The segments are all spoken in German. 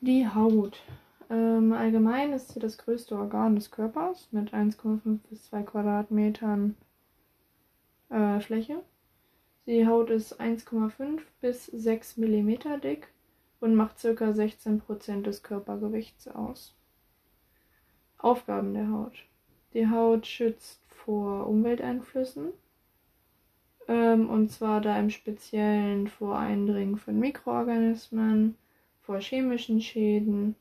Die Haut. Ähm, allgemein ist sie das größte Organ des Körpers mit 1,5 bis 2 Quadratmetern äh, Fläche. Die Haut ist 1,5 bis 6 mm dick und macht ca. 16% des Körpergewichts aus. Aufgaben der Haut. Die Haut schützt vor Umwelteinflüssen, ähm, und zwar da im Speziellen vor Eindringen von Mikroorganismen, vor chemischen Schäden,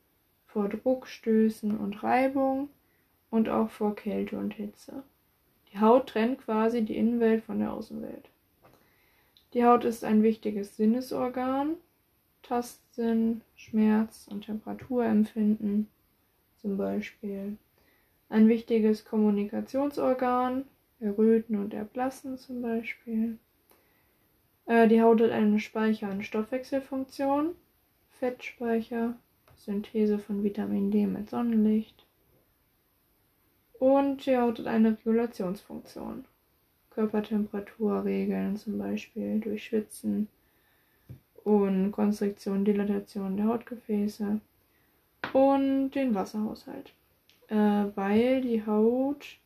vor Druckstößen und Reibung und auch vor Kälte und Hitze. Die Haut trennt quasi die Innenwelt von der Außenwelt. Die Haut ist ein wichtiges Sinnesorgan, Tastsinn, Schmerz und Temperaturempfinden zum Beispiel. Ein wichtiges Kommunikationsorgan, Erröten und Erblassen zum Beispiel. Äh, die Haut hat eine Speicher- und Stoffwechselfunktion, Fettspeicher, Synthese von Vitamin D mit Sonnenlicht. Und die Haut hat eine Regulationsfunktion. Körpertemperatur regeln, zum Beispiel durch Schwitzen und Konstriktion, Dilatation der Hautgefäße und den Wasserhaushalt. Äh, weil die Haut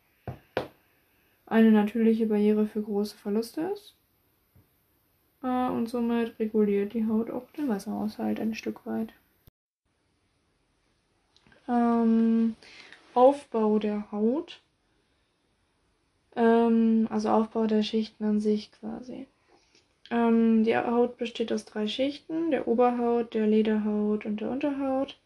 eine natürliche Barriere für große Verluste ist. Und somit reguliert die Haut auch den Wasserhaushalt ein Stück weit. Ähm, Aufbau der Haut. Ähm, also Aufbau der Schichten an sich quasi. Ähm, die Haut besteht aus drei Schichten, der Oberhaut, der Lederhaut und der Unterhaut,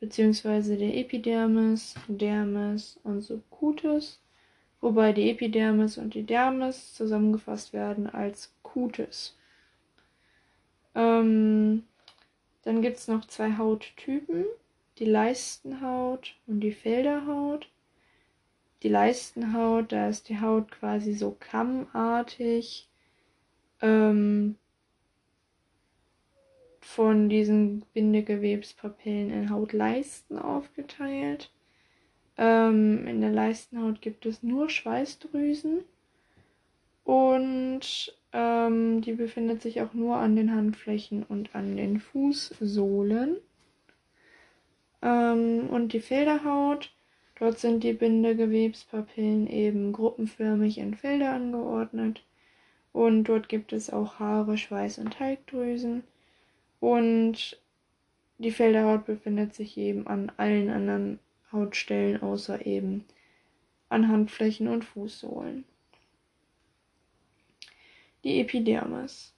beziehungsweise der Epidermis, Dermis und Subcutis wobei die Epidermis und die Dermis zusammengefasst werden als Cutis. Ähm, dann gibt es noch zwei Hauttypen, die Leistenhaut und die Felderhaut. Die Leistenhaut, da ist die Haut quasi so kammartig ähm, von diesen Bindegewebspapillen in Hautleisten aufgeteilt. Ähm, in der Leistenhaut gibt es nur Schweißdrüsen und ähm, die befindet sich auch nur an den Handflächen und an den Fußsohlen. Ähm, und die Felderhaut, dort sind die Bindegewebspapillen eben gruppenförmig in Felder angeordnet. Und dort gibt es auch Haare, Schweiß und Teigdrüsen. Und die Felderhaut befindet sich eben an allen anderen Hautstellen außer eben an Handflächen und Fußsohlen. Die Epidermis.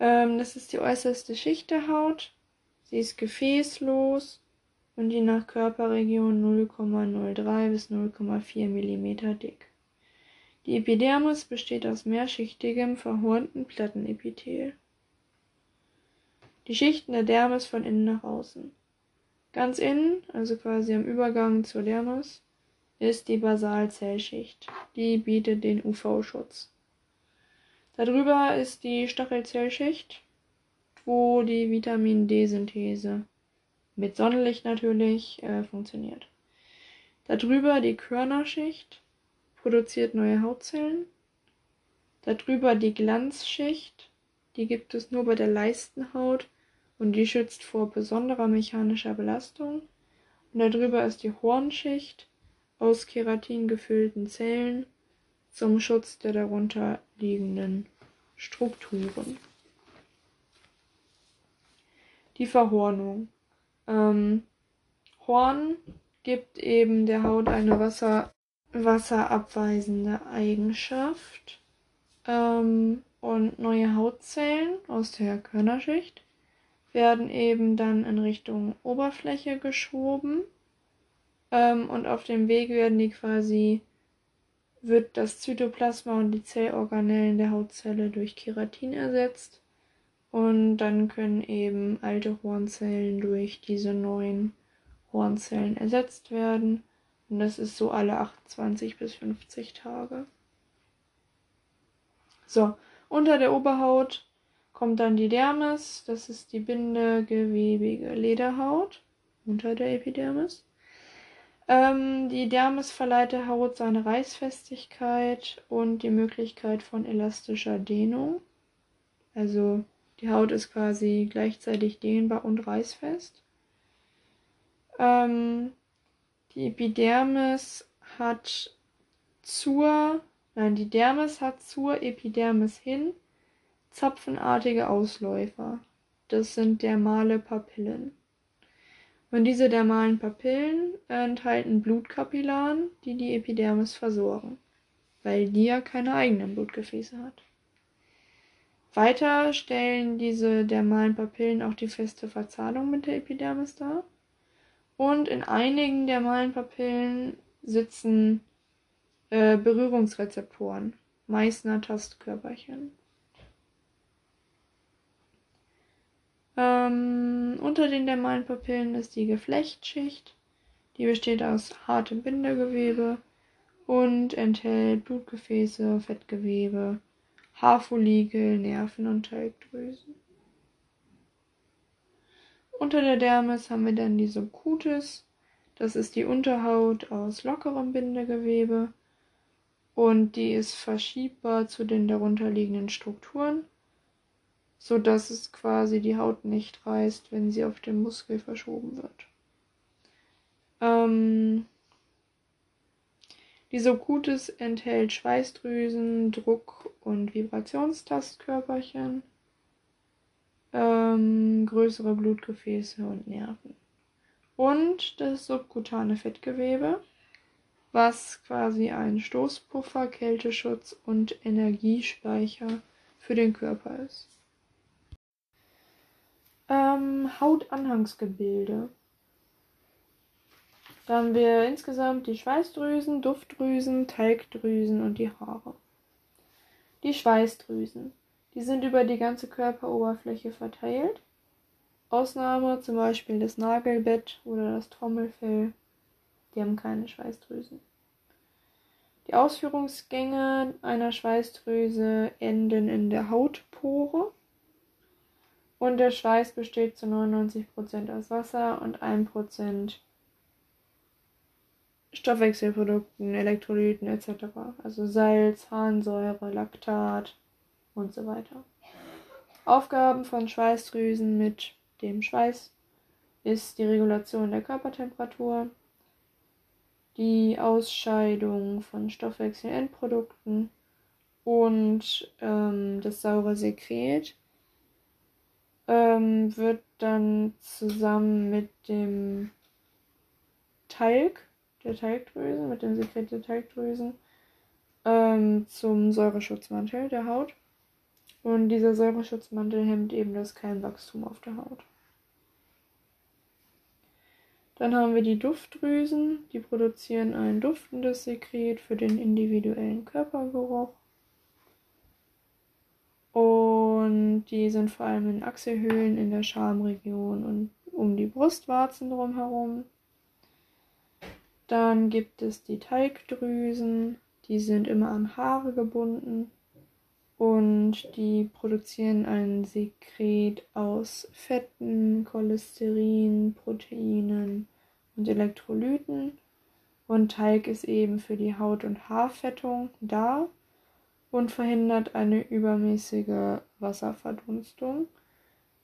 Ähm, das ist die äußerste Schicht der Haut. Sie ist gefäßlos und je nach Körperregion 0,03 bis 0,4 mm dick. Die Epidermis besteht aus mehrschichtigem, verhornten Plattenepithel. Die Schichten der Dermis von innen nach außen. Ganz innen, also quasi am Übergang zur Dermis, ist die Basalzellschicht. Die bietet den UV-Schutz. Darüber ist die Stachelzellschicht, wo die Vitamin D-Synthese mit Sonnenlicht natürlich äh, funktioniert. Darüber die Körnerschicht produziert neue Hautzellen. Darüber die Glanzschicht, die gibt es nur bei der Leistenhaut und die schützt vor besonderer mechanischer Belastung. Und darüber ist die Hornschicht aus Keratin gefüllten Zellen zum Schutz der darunter liegenden Strukturen. Die Verhornung. Ähm, Horn gibt eben der Haut eine Wasser, wasserabweisende Eigenschaft ähm, und neue Hautzellen aus der Körnerschicht werden eben dann in Richtung Oberfläche geschoben ähm, und auf dem Weg werden die quasi wird das Zytoplasma und die Zellorganellen der Hautzelle durch Keratin ersetzt und dann können eben alte Hornzellen durch diese neuen Hornzellen ersetzt werden und das ist so alle 28 bis 50 Tage. So, unter der Oberhaut kommt dann die Dermis, das ist die bindegewebige Lederhaut unter der Epidermis. Ähm, die Dermis verleiht der Haut seine Reißfestigkeit und die Möglichkeit von elastischer Dehnung. Also die Haut ist quasi gleichzeitig dehnbar und reißfest. Ähm, die Epidermis hat zur, nein, die Dermis hat zur Epidermis hin zapfenartige Ausläufer. Das sind dermale Papillen. Und diese dermalen Papillen enthalten Blutkapillaren, die die Epidermis versorgen, weil die ja keine eigenen Blutgefäße hat. Weiter stellen diese dermalen Papillen auch die feste Verzahnung mit der Epidermis dar. Und in einigen dermalen Papillen sitzen äh, Berührungsrezeptoren, Meißner Tastkörperchen. Ähm, unter den dermalen Papillen ist die Geflechtsschicht. Die besteht aus hartem Bindegewebe und enthält Blutgefäße, Fettgewebe, Haarfollikel, Nerven und Talgdrüsen. Unter der Dermis haben wir dann die Subcutis. Das ist die Unterhaut aus lockerem Bindegewebe und die ist verschiebbar zu den darunterliegenden Strukturen, sodass es quasi die Haut nicht reißt, wenn sie auf den Muskel verschoben wird. Ähm, die Subcutis enthält Schweißdrüsen, Druck- und Vibrationstastkörperchen, ähm, größere Blutgefäße und Nerven. Und das subkutane Fettgewebe, was quasi ein Stoßpuffer, Kälteschutz und Energiespeicher für den Körper ist. Ähm, Hautanhangsgebilde. Da haben wir insgesamt die Schweißdrüsen, Duftdrüsen, Talgdrüsen und die Haare. Die Schweißdrüsen. Die sind über die ganze Körperoberfläche verteilt. Ausnahme zum Beispiel das Nagelbett oder das Trommelfell. Die haben keine Schweißdrüsen. Die Ausführungsgänge einer Schweißdrüse enden in der Hautpore. Und der Schweiß besteht zu 99% aus Wasser und 1% Stoffwechselprodukten, Elektrolyten etc. Also Salz, Harnsäure, Laktat und so weiter. Aufgaben von Schweißdrüsen mit dem Schweiß ist die Regulation der Körpertemperatur, die Ausscheidung von Stoffwechselendprodukten und ähm, das saure Sekret ähm, wird dann zusammen mit dem Talg der Talgdrüsen, mit dem Sekret der Talgdrüsen, ähm, zum Säureschutzmantel der Haut. Und dieser Säureschutzmantel hemmt eben das Keimwachstum auf der Haut. Dann haben wir die Duftdrüsen, die produzieren ein duftendes Sekret für den individuellen Körpergeruch. Und die sind vor allem in Achselhöhlen in der Schamregion und um die Brustwarzen drumherum. Dann gibt es die Talgdrüsen, die sind immer an Haare gebunden und die produzieren ein Sekret aus Fetten, Cholesterin, Proteinen und Elektrolyten. Und Talg ist eben für die Haut- und Haarfettung da und verhindert eine übermäßige Wasserverdunstung.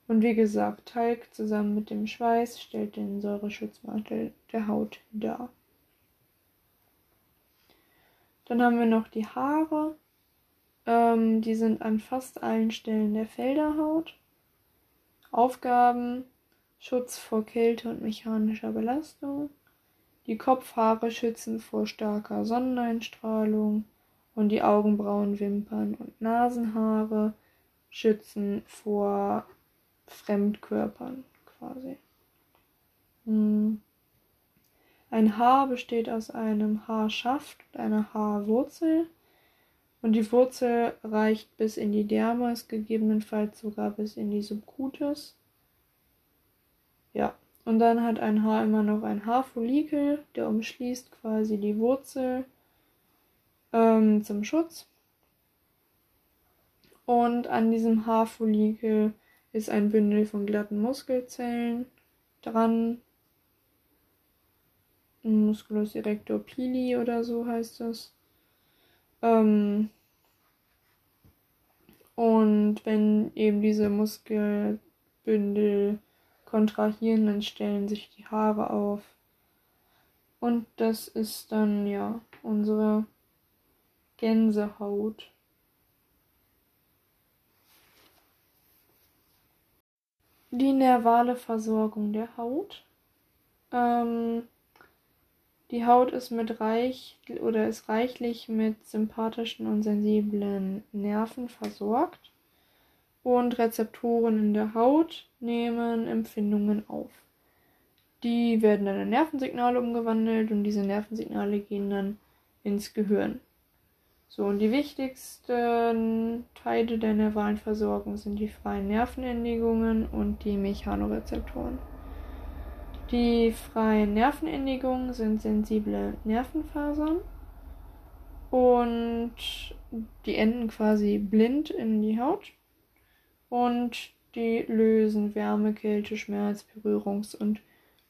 Und wie gesagt, Talg zusammen mit dem Schweiß stellt den Säureschutzmantel der Haut dar. Dann haben wir noch die Haare. Ähm, die sind an fast allen Stellen der Felderhaut. Aufgaben: Schutz vor Kälte und mechanischer Belastung. Die Kopfhaare schützen vor starker Sonneneinstrahlung und die Augenbrauen, Wimpern und Nasenhaare schützen vor Fremdkörpern quasi. Hm. Ein Haar besteht aus einem Haarschaft und einer Haarwurzel. Und die Wurzel reicht bis in die Dermis, gegebenenfalls sogar bis in die Subcutis. Ja, und dann hat ein Haar immer noch ein Haarfollikel, der umschließt quasi die Wurzel ähm, zum Schutz. Und an diesem Haarfollikel ist ein Bündel von glatten Muskelzellen dran, Musculus erector pili oder so heißt das. Ähm, und wenn eben diese Muskelbündel kontrahieren, dann stellen sich die Haare auf. Und das ist dann ja unsere Gänsehaut. Die nervale Versorgung der Haut. Ähm, die Haut ist mit reich oder ist reichlich mit sympathischen und sensiblen Nerven versorgt und Rezeptoren in der Haut nehmen Empfindungen auf. Die werden dann in Nervensignale umgewandelt und diese Nervensignale gehen dann ins Gehirn. So, und die wichtigsten Teile der nervalen Versorgung sind die freien Nervenendigungen und die Mechanorezeptoren. Die freien Nervenendigungen sind sensible Nervenfasern und die enden quasi blind in die Haut und die lösen Wärme, Kälte, Schmerz, Berührungs- und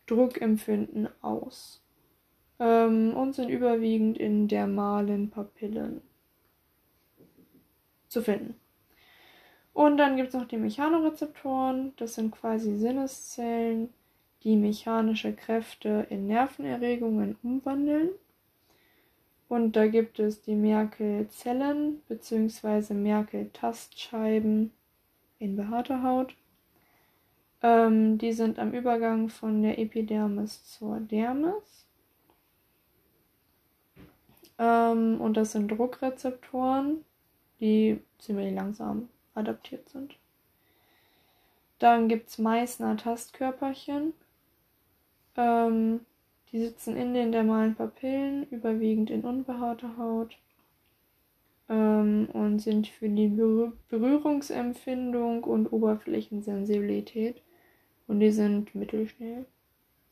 Druckempfinden aus ähm, und sind überwiegend in dermalen Papillen zu finden. Und dann gibt es noch die Mechanorezeptoren, das sind quasi Sinneszellen, die mechanische Kräfte in Nervenerregungen umwandeln. Und da gibt es die Merkel-Zellen bzw. Merkel-Tastscheiben in behaarter Haut. Ähm, die sind am Übergang von der Epidermis zur Dermis. Ähm, und das sind Druckrezeptoren, die ziemlich langsam adaptiert sind. Dann gibt es Meißner Tastkörperchen. Ähm, die sitzen in den dermalen Papillen, überwiegend in unbehaarter Haut ähm, und sind für die Berühr Berührungsempfindung und Oberflächensensibilität und die sind mittelschnell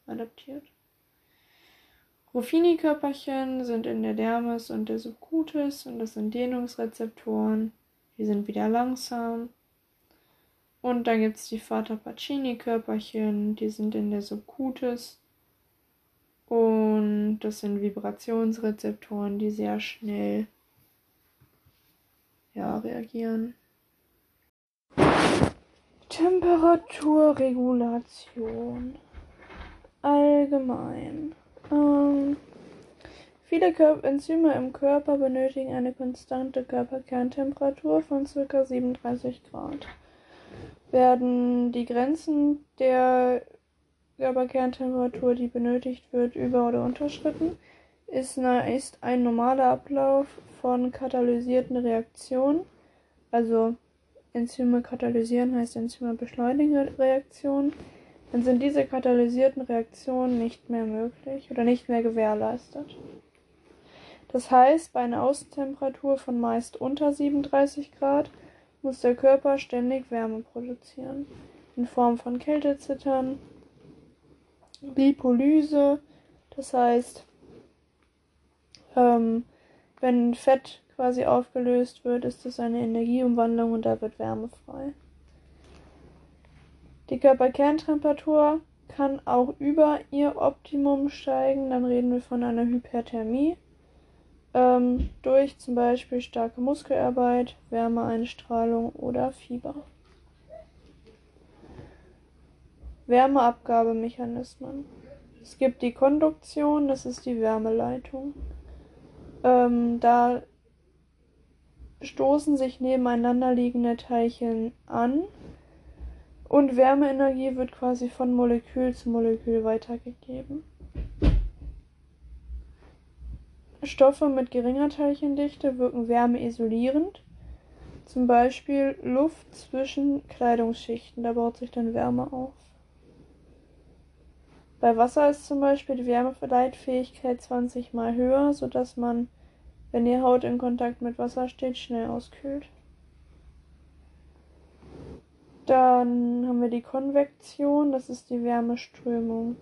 adaptiert. Ruffini-Körperchen sind in der Dermis und der Subcutis und das sind Dehnungsrezeptoren. Die sind wieder langsam. Und dann gibt es die Vater Pacini-Körperchen, die sind in der Subcutis. Und das sind Vibrationsrezeptoren, die sehr schnell ja, reagieren. Temperaturregulation. Allgemein. Ähm, viele Kör Enzyme im Körper benötigen eine konstante Körperkerntemperatur von ca. 37 Grad. Werden die Grenzen der Körperkerntemperatur, die benötigt wird, über- oder unterschritten, ist, ist ein normaler Ablauf von katalysierten Reaktionen, also Enzyme katalysieren heißt Enzyme beschleunigen Reaktionen, dann sind diese katalysierten Reaktionen nicht mehr möglich oder nicht mehr gewährleistet. Das heißt, bei einer Außentemperatur von meist unter 37 Grad muss der Körper ständig Wärme produzieren, in Form von Kältezittern, Lipolyse, das heißt ähm, wenn Fett quasi aufgelöst wird, ist es eine Energieumwandlung und da wird Wärme frei. Die Körperkerntemperatur kann auch über ihr Optimum steigen, dann reden wir von einer Hyperthermie. Ähm, durch zum Beispiel starke Muskelarbeit, Wärmeeinstrahlung oder Fieber. Wärmeabgabemechanismen. Es gibt die Konduktion, das ist die Wärmeleitung. Ähm, da stoßen sich nebeneinander liegende Teilchen an und Wärmeenergie wird quasi von Molekül zu Molekül weitergegeben. Stoffe mit geringer Teilchendichte wirken wärmeisolierend, zum Beispiel Luft zwischen Kleidungsschichten, da baut sich dann Wärme auf. Bei Wasser ist zum Beispiel die Wärmeleitfähigkeit 20 mal höher, sodass man, wenn die Haut in Kontakt mit Wasser steht, schnell auskühlt. Dann haben wir die Konvektion, das ist die Wärmeströmung.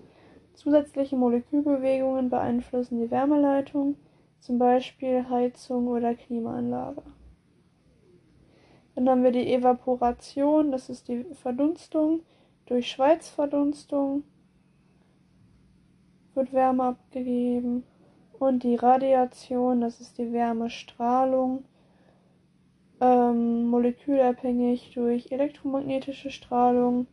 Zusätzliche Molekülbewegungen beeinflussen die Wärmeleitung, zum Beispiel Heizung oder Klimaanlage. Dann haben wir die Evaporation, das ist die Verdunstung durch Schweizverdunstung wird Wärme abgegeben. Und die Radiation, das ist die Wärmestrahlung, ähm, molekülabhängig durch elektromagnetische Strahlung,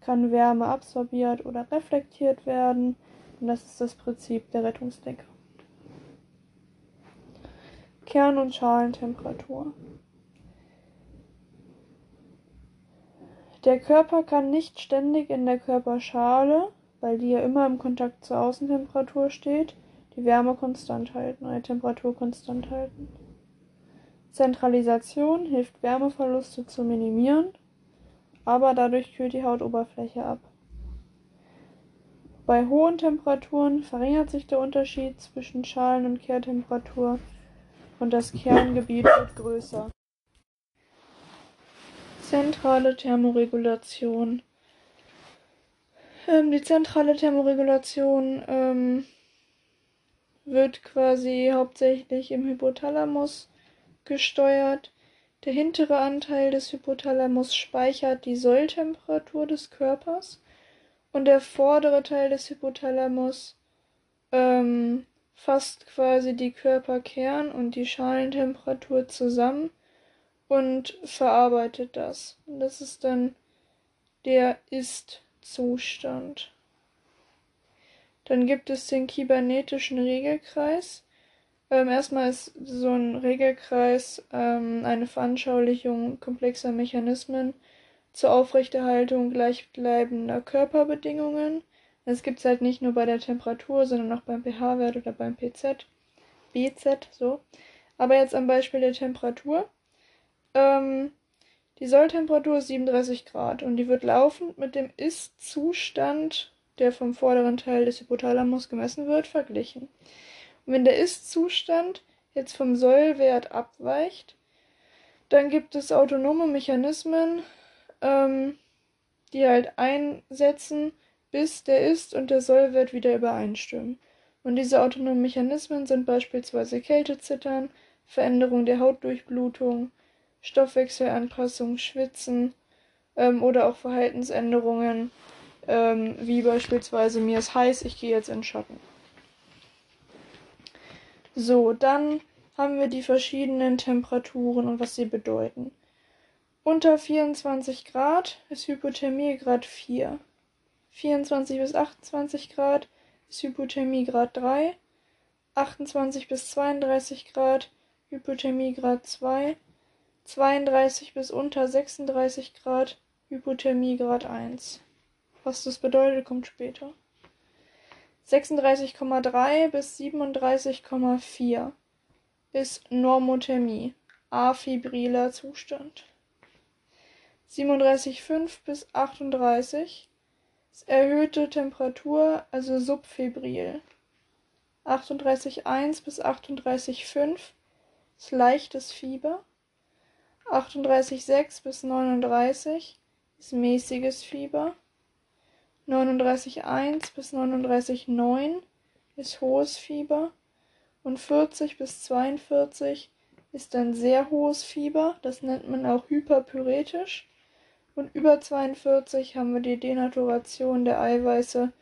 kann Wärme absorbiert oder reflektiert werden. Und das ist das Prinzip der Rettungsdecke. Kern- und Schalentemperatur. Der Körper kann nicht ständig in der Körperschale, weil die ja immer im Kontakt zur Außentemperatur steht, die Wärme konstant halten oder die Temperatur konstant halten. Zentralisation hilft Wärmeverluste zu minimieren, aber dadurch kühlt die Hautoberfläche ab. Bei hohen Temperaturen verringert sich der Unterschied zwischen Schalen- und Kehrtemperatur und das Kerngebiet wird größer. Zentrale Thermoregulation. Ähm, die zentrale Thermoregulation ähm, wird quasi hauptsächlich im Hypothalamus gesteuert. Der hintere Anteil des Hypothalamus speichert die Solltemperatur des Körpers und der vordere Teil des Hypothalamus ähm, fasst quasi die Körperkern und die Schalentemperatur zusammen und verarbeitet das. Das ist dann der Ist-Zustand. Dann gibt es den kybernetischen Regelkreis. Ähm, erstmal ist so ein Regelkreis ähm, eine Veranschaulichung komplexer Mechanismen zur Aufrechterhaltung gleichbleibender Körperbedingungen. Das gibt es halt nicht nur bei der Temperatur, sondern auch beim pH-Wert oder beim PZ, BZ, so. Aber jetzt am Beispiel der Temperatur. Ähm, die Solltemperatur ist 37 Grad und die wird laufend mit dem Ist-Zustand, der vom vorderen Teil des Hypothalamus gemessen wird, verglichen. Wenn der Ist-Zustand jetzt vom Sollwert abweicht, dann gibt es autonome Mechanismen, ähm, die halt einsetzen, bis der Ist- und der Sollwert wieder übereinstimmen. Und diese autonomen Mechanismen sind beispielsweise Kältezittern, Veränderung der Hautdurchblutung, Stoffwechselanpassung, Schwitzen ähm, oder auch Verhaltensänderungen, ähm, wie beispielsweise mir ist heiß, ich gehe jetzt in Schatten. So, dann haben wir die verschiedenen Temperaturen und was sie bedeuten. Unter 24 Grad ist Hypothermie Grad 4. 24 bis 28 Grad ist Hypothermie Grad 3. 28 bis 32 Grad Hypothermie Grad 2. 32 bis unter 36 Grad Hypothermie Grad 1. Was das bedeutet, kommt später. 36,3 bis 37,4 ist Normothermie, afebriler Zustand. 37,5 bis 38 ist erhöhte Temperatur, also subfebril. 38,1 bis 38,5 ist leichtes Fieber. 38,6 bis 39 ist mäßiges Fieber. 39,1 bis 39,9 ist hohes Fieber. Und 40 bis 42 ist ein sehr hohes Fieber. Das nennt man auch hyperpyretisch. Und über 42 haben wir die Denaturation der Eiweiße.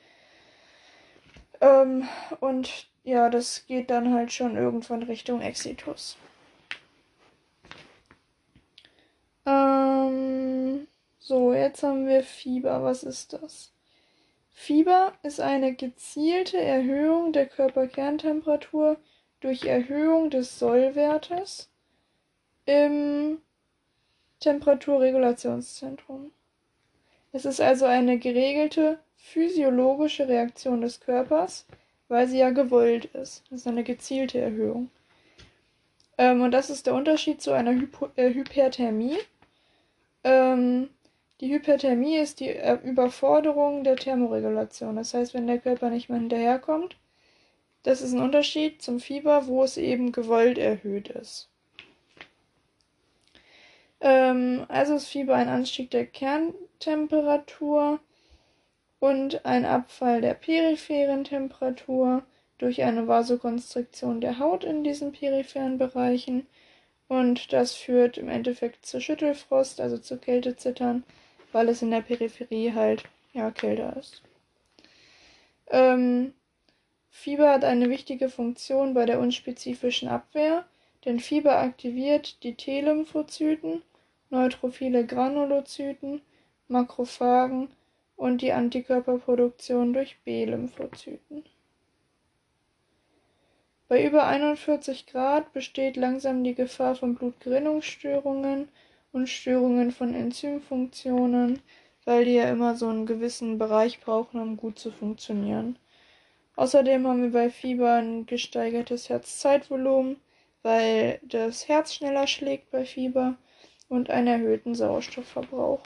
Ähm, und ja, das geht dann halt schon irgendwann Richtung Exitus. Ähm, so, jetzt haben wir Fieber. Was ist das? Fieber ist eine gezielte Erhöhung der Körperkerntemperatur durch Erhöhung des Sollwertes im Temperaturregulationszentrum. Es ist also eine geregelte physiologische Reaktion des Körpers, weil sie ja gewollt ist. Das ist eine gezielte Erhöhung. Ähm, und das ist der Unterschied zu einer Hypo äh, Hyperthermie. Ähm, die Hyperthermie ist die äh, Überforderung der Thermoregulation. Das heißt, wenn der Körper nicht mehr hinterherkommt, das ist ein Unterschied zum Fieber, wo es eben gewollt erhöht ist. Ähm, also ist Fieber ein Anstieg der Kerntemperatur und ein Abfall der peripheren Temperatur durch eine Vasokonstriktion der Haut in diesen peripheren Bereichen und das führt im Endeffekt zu Schüttelfrost, also zu Kältezittern, weil es in der Peripherie halt ja kälter ist. Ähm, Fieber hat eine wichtige Funktion bei der unspezifischen Abwehr, denn Fieber aktiviert die T-Lymphozyten, neutrophile Granulozyten, Makrophagen und die Antikörperproduktion durch B-Lymphozyten. Bei über 41 Grad besteht langsam die Gefahr von Blutgerinnungsstörungen und Störungen von Enzymfunktionen, weil die ja immer so einen gewissen Bereich brauchen, um gut zu funktionieren. Außerdem haben wir bei Fieber ein gesteigertes Herzzeitvolumen, weil das Herz schneller schlägt bei Fieber und einen erhöhten Sauerstoffverbrauch.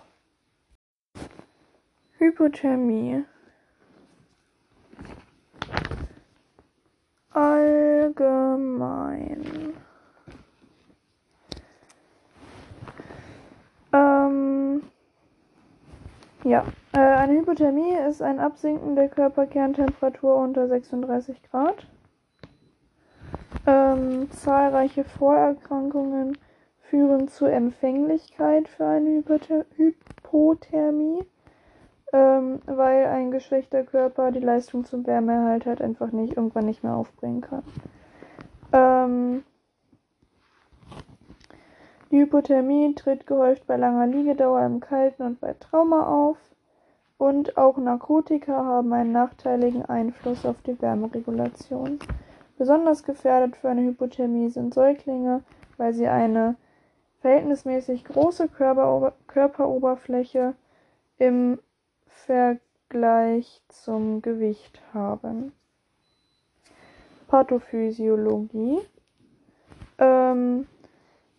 Hypothermie allgemein. Ähm, ja, äh, eine Hypothermie ist ein Absinken der Körperkerntemperatur unter 36 Grad. Ähm, zahlreiche Vorerkrankungen führen zur Empfänglichkeit für eine Hypother Hypothermie ähm, weil ein geschwächter Körper die Leistung zum Wärmeerhalt halt einfach nicht irgendwann nicht mehr aufbringen kann. Ähm, Hypothermie tritt gehäuft bei langer Liegedauer im Kalten und bei Trauma auf. Und auch Narkotika haben einen nachteiligen Einfluss auf die Wärmeregulation. Besonders gefährdet für eine Hypothermie sind Säuglinge, weil sie eine verhältnismäßig große Körperober Körperoberfläche im Vergleich zum Gewicht haben. Pathophysiologie. Ähm,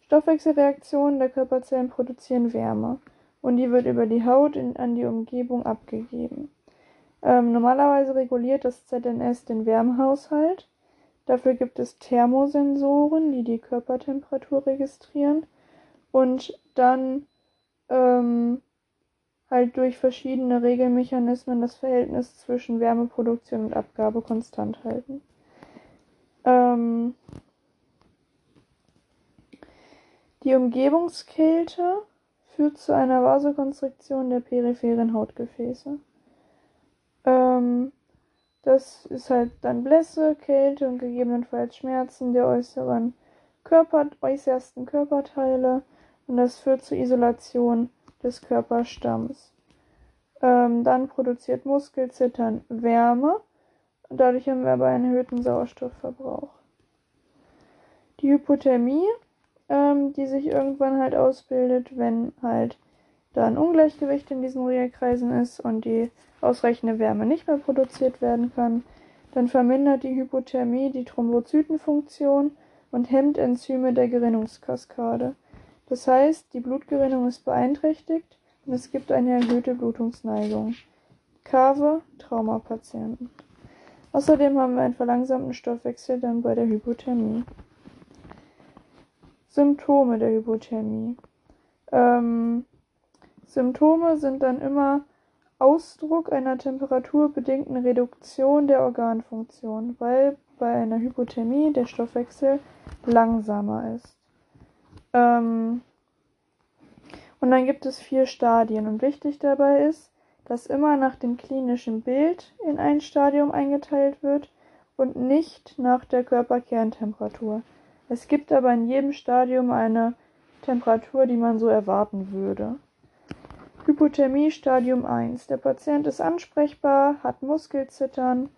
Stoffwechselreaktionen der Körperzellen produzieren Wärme und die wird über die Haut in, an die Umgebung abgegeben. Ähm, normalerweise reguliert das ZNS den Wärmehaushalt. Dafür gibt es Thermosensoren, die die Körpertemperatur registrieren und dann ähm, halt durch verschiedene Regelmechanismen das Verhältnis zwischen Wärmeproduktion und Abgabe konstant halten. Ähm, die Umgebungskälte führt zu einer Vasokonstriktion der peripheren Hautgefäße. Ähm, das ist halt dann Blässe, Kälte und gegebenenfalls Schmerzen der äußeren Körper, äußersten Körperteile und das führt zur Isolation des Körperstamms. Ähm, dann produziert Muskelzittern Wärme und dadurch haben wir aber einen erhöhten Sauerstoffverbrauch. Die Hypothermie, ähm, die sich irgendwann halt ausbildet, wenn halt da ein Ungleichgewicht in diesen Regelkreisen ist und die ausreichende Wärme nicht mehr produziert werden kann, dann vermindert die Hypothermie die Thrombozytenfunktion und hemmt Enzyme der Gerinnungskaskade. Das heißt, die Blutgerinnung ist beeinträchtigt und es gibt eine erhöhte Blutungsneigung. Kave Traumapatienten. Außerdem haben wir einen verlangsamten Stoffwechsel dann bei der Hypothermie. Symptome der Hypothermie. Ähm, Symptome sind dann immer Ausdruck einer temperaturbedingten Reduktion der Organfunktion, weil bei einer Hypothermie der Stoffwechsel langsamer ist. Ähm, und dann gibt es vier Stadien. Und wichtig dabei ist, dass immer nach dem klinischen Bild in ein Stadium eingeteilt wird und nicht nach der Körperkerntemperatur. Es gibt aber in jedem Stadium eine Temperatur, die man so erwarten würde. Hypothermie Stadium 1. Der Patient ist ansprechbar, hat Muskelzittern,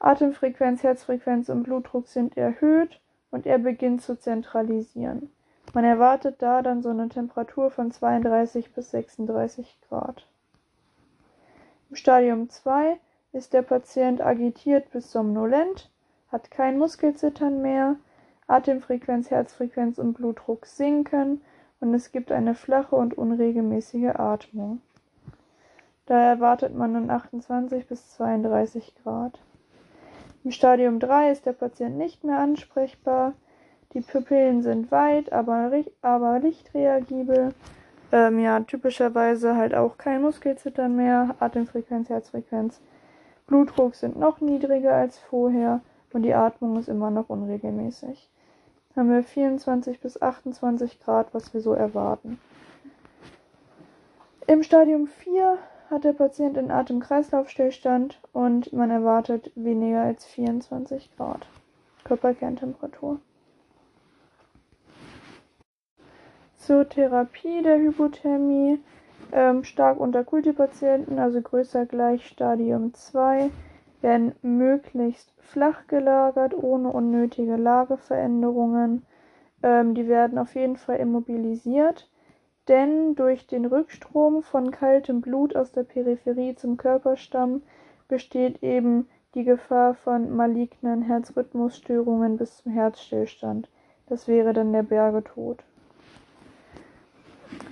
Atemfrequenz, Herzfrequenz und Blutdruck sind erhöht und er beginnt zu zentralisieren. Man erwartet da dann so eine Temperatur von 32 bis 36 Grad. Im Stadium 2 ist der Patient agitiert bis somnolent, hat kein Muskelzittern mehr, Atemfrequenz, Herzfrequenz und Blutdruck sinken und es gibt eine flache und unregelmäßige Atmung. Da erwartet man dann 28 bis 32 Grad. Im Stadium 3 ist der Patient nicht mehr ansprechbar, die Pupillen sind weit, aber, aber lichtreagibel. Ähm, ja, typischerweise halt auch kein Muskelzittern mehr, Atemfrequenz, Herzfrequenz. Blutdruck sind noch niedriger als vorher und die Atmung ist immer noch unregelmäßig. Haben wir 24 bis 28 Grad, was wir so erwarten. Im Stadium 4 hat der Patient einen Atem-Kreislauf-Stillstand und man erwartet weniger als 24 Grad Körperkerntemperatur. Zur Therapie der Hypothermie Ähm, stark unterkühlte Patienten, also größer gleich Stadium 2, werden möglichst flach gelagert, ohne unnötige Lageveränderungen. Ähm, die werden auf jeden Fall immobilisiert, denn durch den Rückstrom von kaltem Blut aus der Peripherie zum Körperstamm besteht eben die Gefahr von malignen Herzrhythmusstörungen bis zum Herzstillstand. Das wäre dann der Bergetod.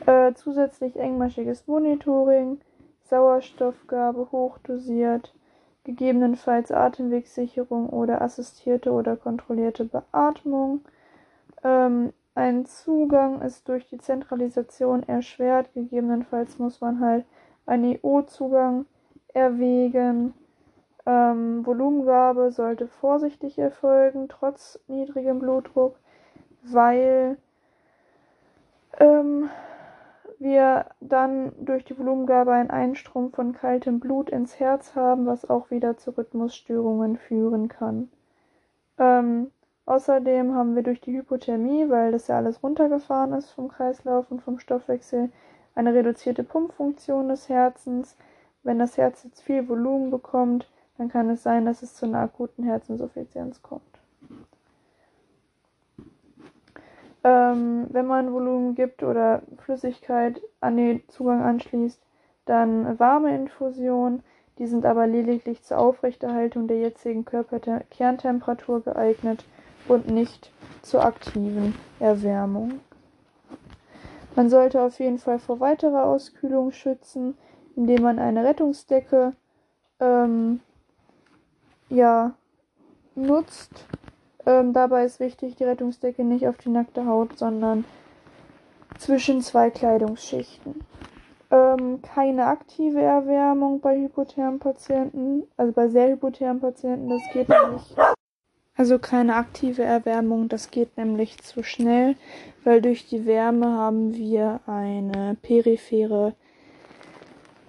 Äh, zusätzlich engmaschiges Monitoring, Sauerstoffgabe hochdosiert, gegebenenfalls Atemwegssicherung oder assistierte oder kontrollierte Beatmung. Ähm, ein Zugang ist durch die Zentralisation erschwert. Gegebenenfalls muss man halt einen EO-Zugang erwägen. Ähm, Volumengabe sollte vorsichtig erfolgen, trotz niedrigem Blutdruck, weil ähm, wir dann durch die Volumengabe einen Einstrom von kaltem Blut ins Herz haben, was auch wieder zu Rhythmusstörungen führen kann. Ähm, außerdem haben wir durch die Hypothermie, weil das ja alles runtergefahren ist vom Kreislauf und vom Stoffwechsel, eine reduzierte Pumpfunktion des Herzens. Wenn das Herz jetzt viel Volumen bekommt, dann kann es sein, dass es zu einer akuten Herzinsuffizienz kommt. Ähm, wenn man Volumen gibt oder Flüssigkeit an den Zugang anschließt, dann warme Infusion. Die sind aber lediglich zur Aufrechterhaltung der jetzigen Körperkerntemperatur geeignet und nicht zur aktiven Erwärmung. Man sollte auf jeden Fall vor weiterer Auskühlung schützen, indem man eine Rettungsdecke ähm, ja, nutzt. Ähm, dabei ist wichtig, die Rettungsdecke nicht auf die nackte Haut, sondern zwischen zwei Kleidungsschichten. Ähm, keine aktive Erwärmung bei hypothermen Patienten, also bei sehr hypothermen Patienten, das geht nämlich. Also keine aktive Erwärmung, das geht nämlich zu schnell, weil durch die Wärme haben wir eine periphere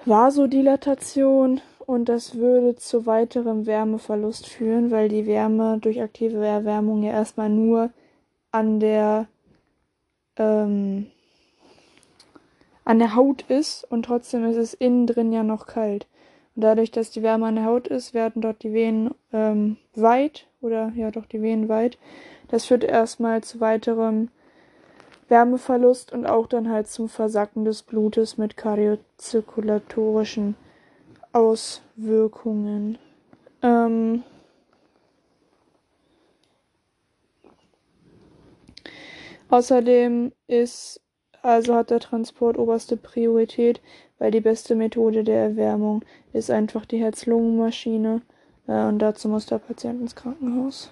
Vasodilatation und das würde zu weiterem Wärmeverlust führen, weil die Wärme durch aktive Erwärmung ja erstmal nur an der ähm, an der Haut ist und trotzdem ist es innen drin ja noch kalt. Und dadurch, dass die Wärme an der Haut ist, werden dort die Venen ähm, weit oder ja doch die Venen weit. Das führt erstmal zu weiterem Wärmeverlust und auch dann halt zum Versacken des Blutes mit kardiozirkulatorischen Auswirkungen. Ähm, außerdem ist, also hat der Transport oberste Priorität, weil die beste Methode der Erwärmung ist einfach die Herz-Lungen-Maschine äh, und dazu muss der Patient ins Krankenhaus.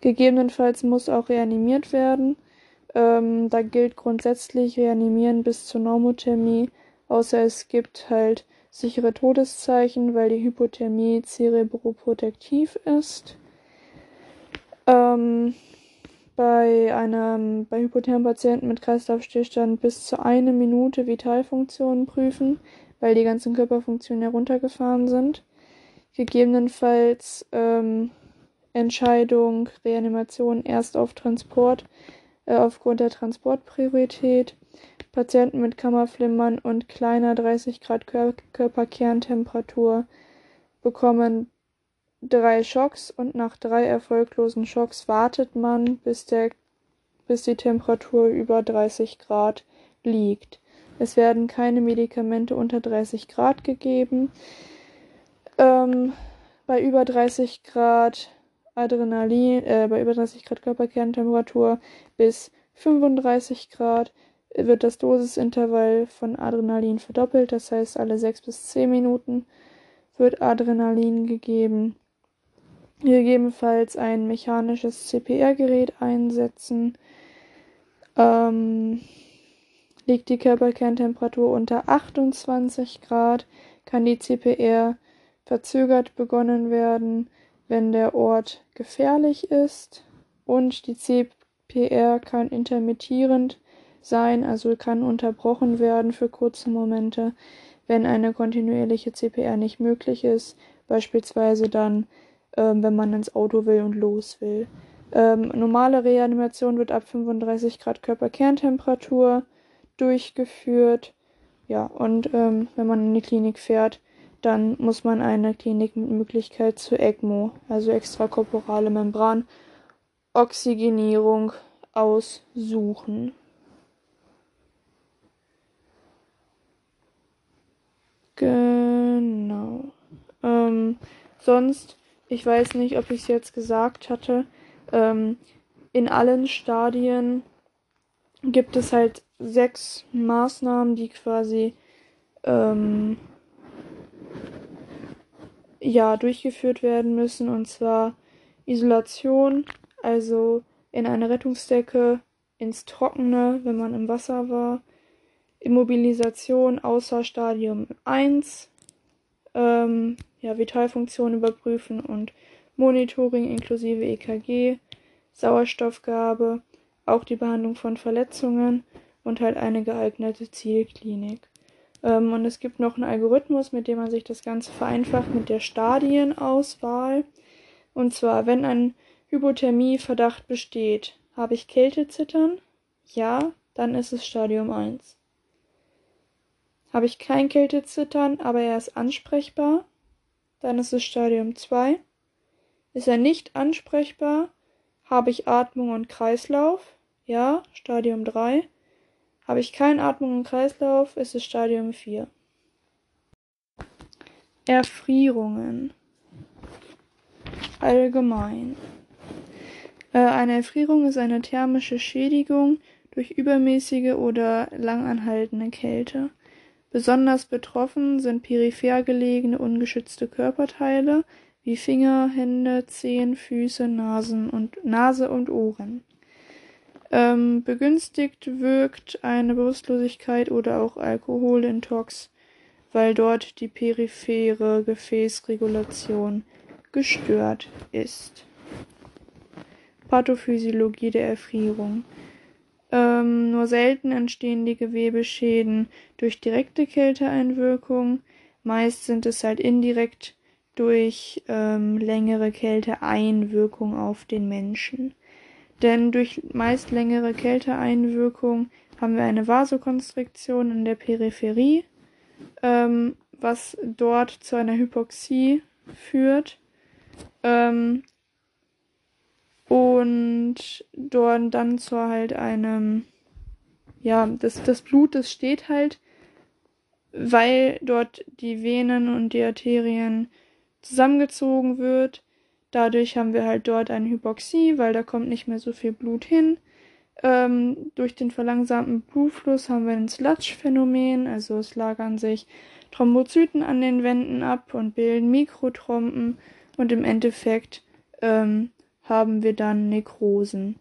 Gegebenenfalls muss auch reanimiert werden. Ähm, da gilt grundsätzlich reanimieren bis zur Normothermie, außer es gibt halt sichere Todeszeichen, weil die Hypothermie zerebroprotektiv ist. Ähm, bei einem bei hypothermen Patienten mit Kreislaufstillstand bis zu eine Minute Vitalfunktionen prüfen, weil die ganzen Körperfunktionen heruntergefahren sind. Gegebenenfalls ähm, Entscheidung, Reanimation erst auf Transport äh, aufgrund der Transportpriorität. Patienten mit Kammerflimmern und kleiner 30 Grad Kör Körperkerntemperatur bekommen drei Schocks und nach drei erfolglosen Schocks wartet man, bis, der, bis die Temperatur über 30 Grad liegt. Es werden keine Medikamente unter 30 Grad gegeben. Ähm, bei über 30 Grad Adrenalin, äh, bei über 30 Grad Körperkerntemperatur bis 35 Grad wird das Dosisintervall von Adrenalin verdoppelt, das heißt alle 6 bis 10 Minuten wird Adrenalin gegeben. Gegebenenfalls ein mechanisches CPR-Gerät einsetzen. Ähm, liegt die Körperkerntemperatur unter 28 Grad, kann die CPR verzögert begonnen werden, wenn der Ort gefährlich ist und die CPR kann intermittierend sein, also kann unterbrochen werden für kurze Momente, wenn eine kontinuierliche CPR nicht möglich ist, beispielsweise dann, ähm, wenn man ins Auto will und los will. Ähm, normale Reanimation wird ab 35 Grad Körperkerntemperatur durchgeführt. Ja, und ähm, wenn man in die Klinik fährt, dann muss man eine Klinik mit Möglichkeit zur ECMO, also extrakorporale Membranoxygenierung, aussuchen. Genau. Ähm, sonst, ich weiß nicht, ob ich es jetzt gesagt hatte, ähm, in allen Stadien gibt es halt sechs Maßnahmen, die quasi ähm, ja durchgeführt werden müssen. Und zwar Isolation, also in eine Rettungsdecke, ins Trockene, wenn man im Wasser war. Immobilisation außer Stadium 1, ähm, ja, Vitalfunktion überprüfen und Monitoring inklusive EKG, Sauerstoffgabe, auch die Behandlung von Verletzungen und halt eine geeignete Zielklinik. Ähm, und es gibt noch einen Algorithmus, mit dem man sich das Ganze vereinfacht mit der Stadienauswahl. Und zwar, wenn ein Hypothermie-Verdacht besteht, habe ich Kältezittern? Ja, dann ist es Stadium 1. Habe ich kein Kältezittern, aber er ist ansprechbar, dann ist es Stadium 2. Ist er nicht ansprechbar, habe ich Atmung und Kreislauf? Ja, Stadium 3. Habe ich keine Atmung und Kreislauf, ist es Stadium 4. Erfrierungen. Allgemein. Äh, eine Erfrierung ist eine thermische Schädigung durch übermäßige oder langanhaltende Kälte. Besonders betroffen sind peripher gelegene ungeschützte Körperteile, wie Finger, Hände, Zehen, Füße, Nasen und, Nase und Ohren. Ähm, begünstigt wirkt eine Bewusstlosigkeit oder auch Alkoholintox, weil dort die periphere Gefäßregulation gestört ist. Pathophysiologie der Erfrierung. Ähm, nur selten entstehen die Gewebeschäden durch direkte Kälteeinwirkung. Meist sind es halt indirekt durch ähm, längere Kälteeinwirkung auf den Menschen. Denn durch meist längere Kälteeinwirkung haben wir eine Vasokonstriktion in der Peripherie, ähm, was dort zu einer Hypoxie führt. Ähm, und dort dann zu halt einem, ja, das, das Blut, das steht halt, weil dort die Venen und die Arterien zusammengezogen wird. Dadurch haben wir halt dort eine Hypoxie, weil da kommt nicht mehr so viel Blut hin. Ähm, durch den verlangsamten Blutfluss haben wir ein Sludge-Phänomen, also es lagern sich Thrombozyten an den Wänden ab und bilden Mikrotrompen und im Endeffekt ähm, haben wir dann Nekrosen.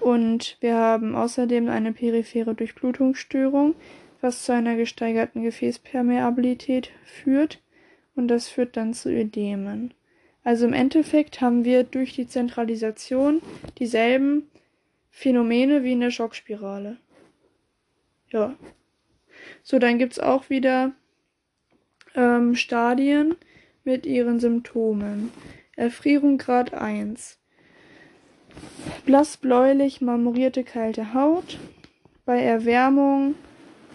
Und wir haben außerdem eine periphere Durchblutungsstörung, was zu einer gesteigerten Gefäßpermeabilität führt und das führt dann zu Ödemen. Also im Endeffekt haben wir durch die Zentralisation dieselben Phänomene wie in der Schockspirale. Ja. So, dann gibt's auch wieder ähm, Stadien mit ihren Symptomen. Erfrierung Grad 1. Blassbläulich marmorierte kalte Haut. Bei Erwärmung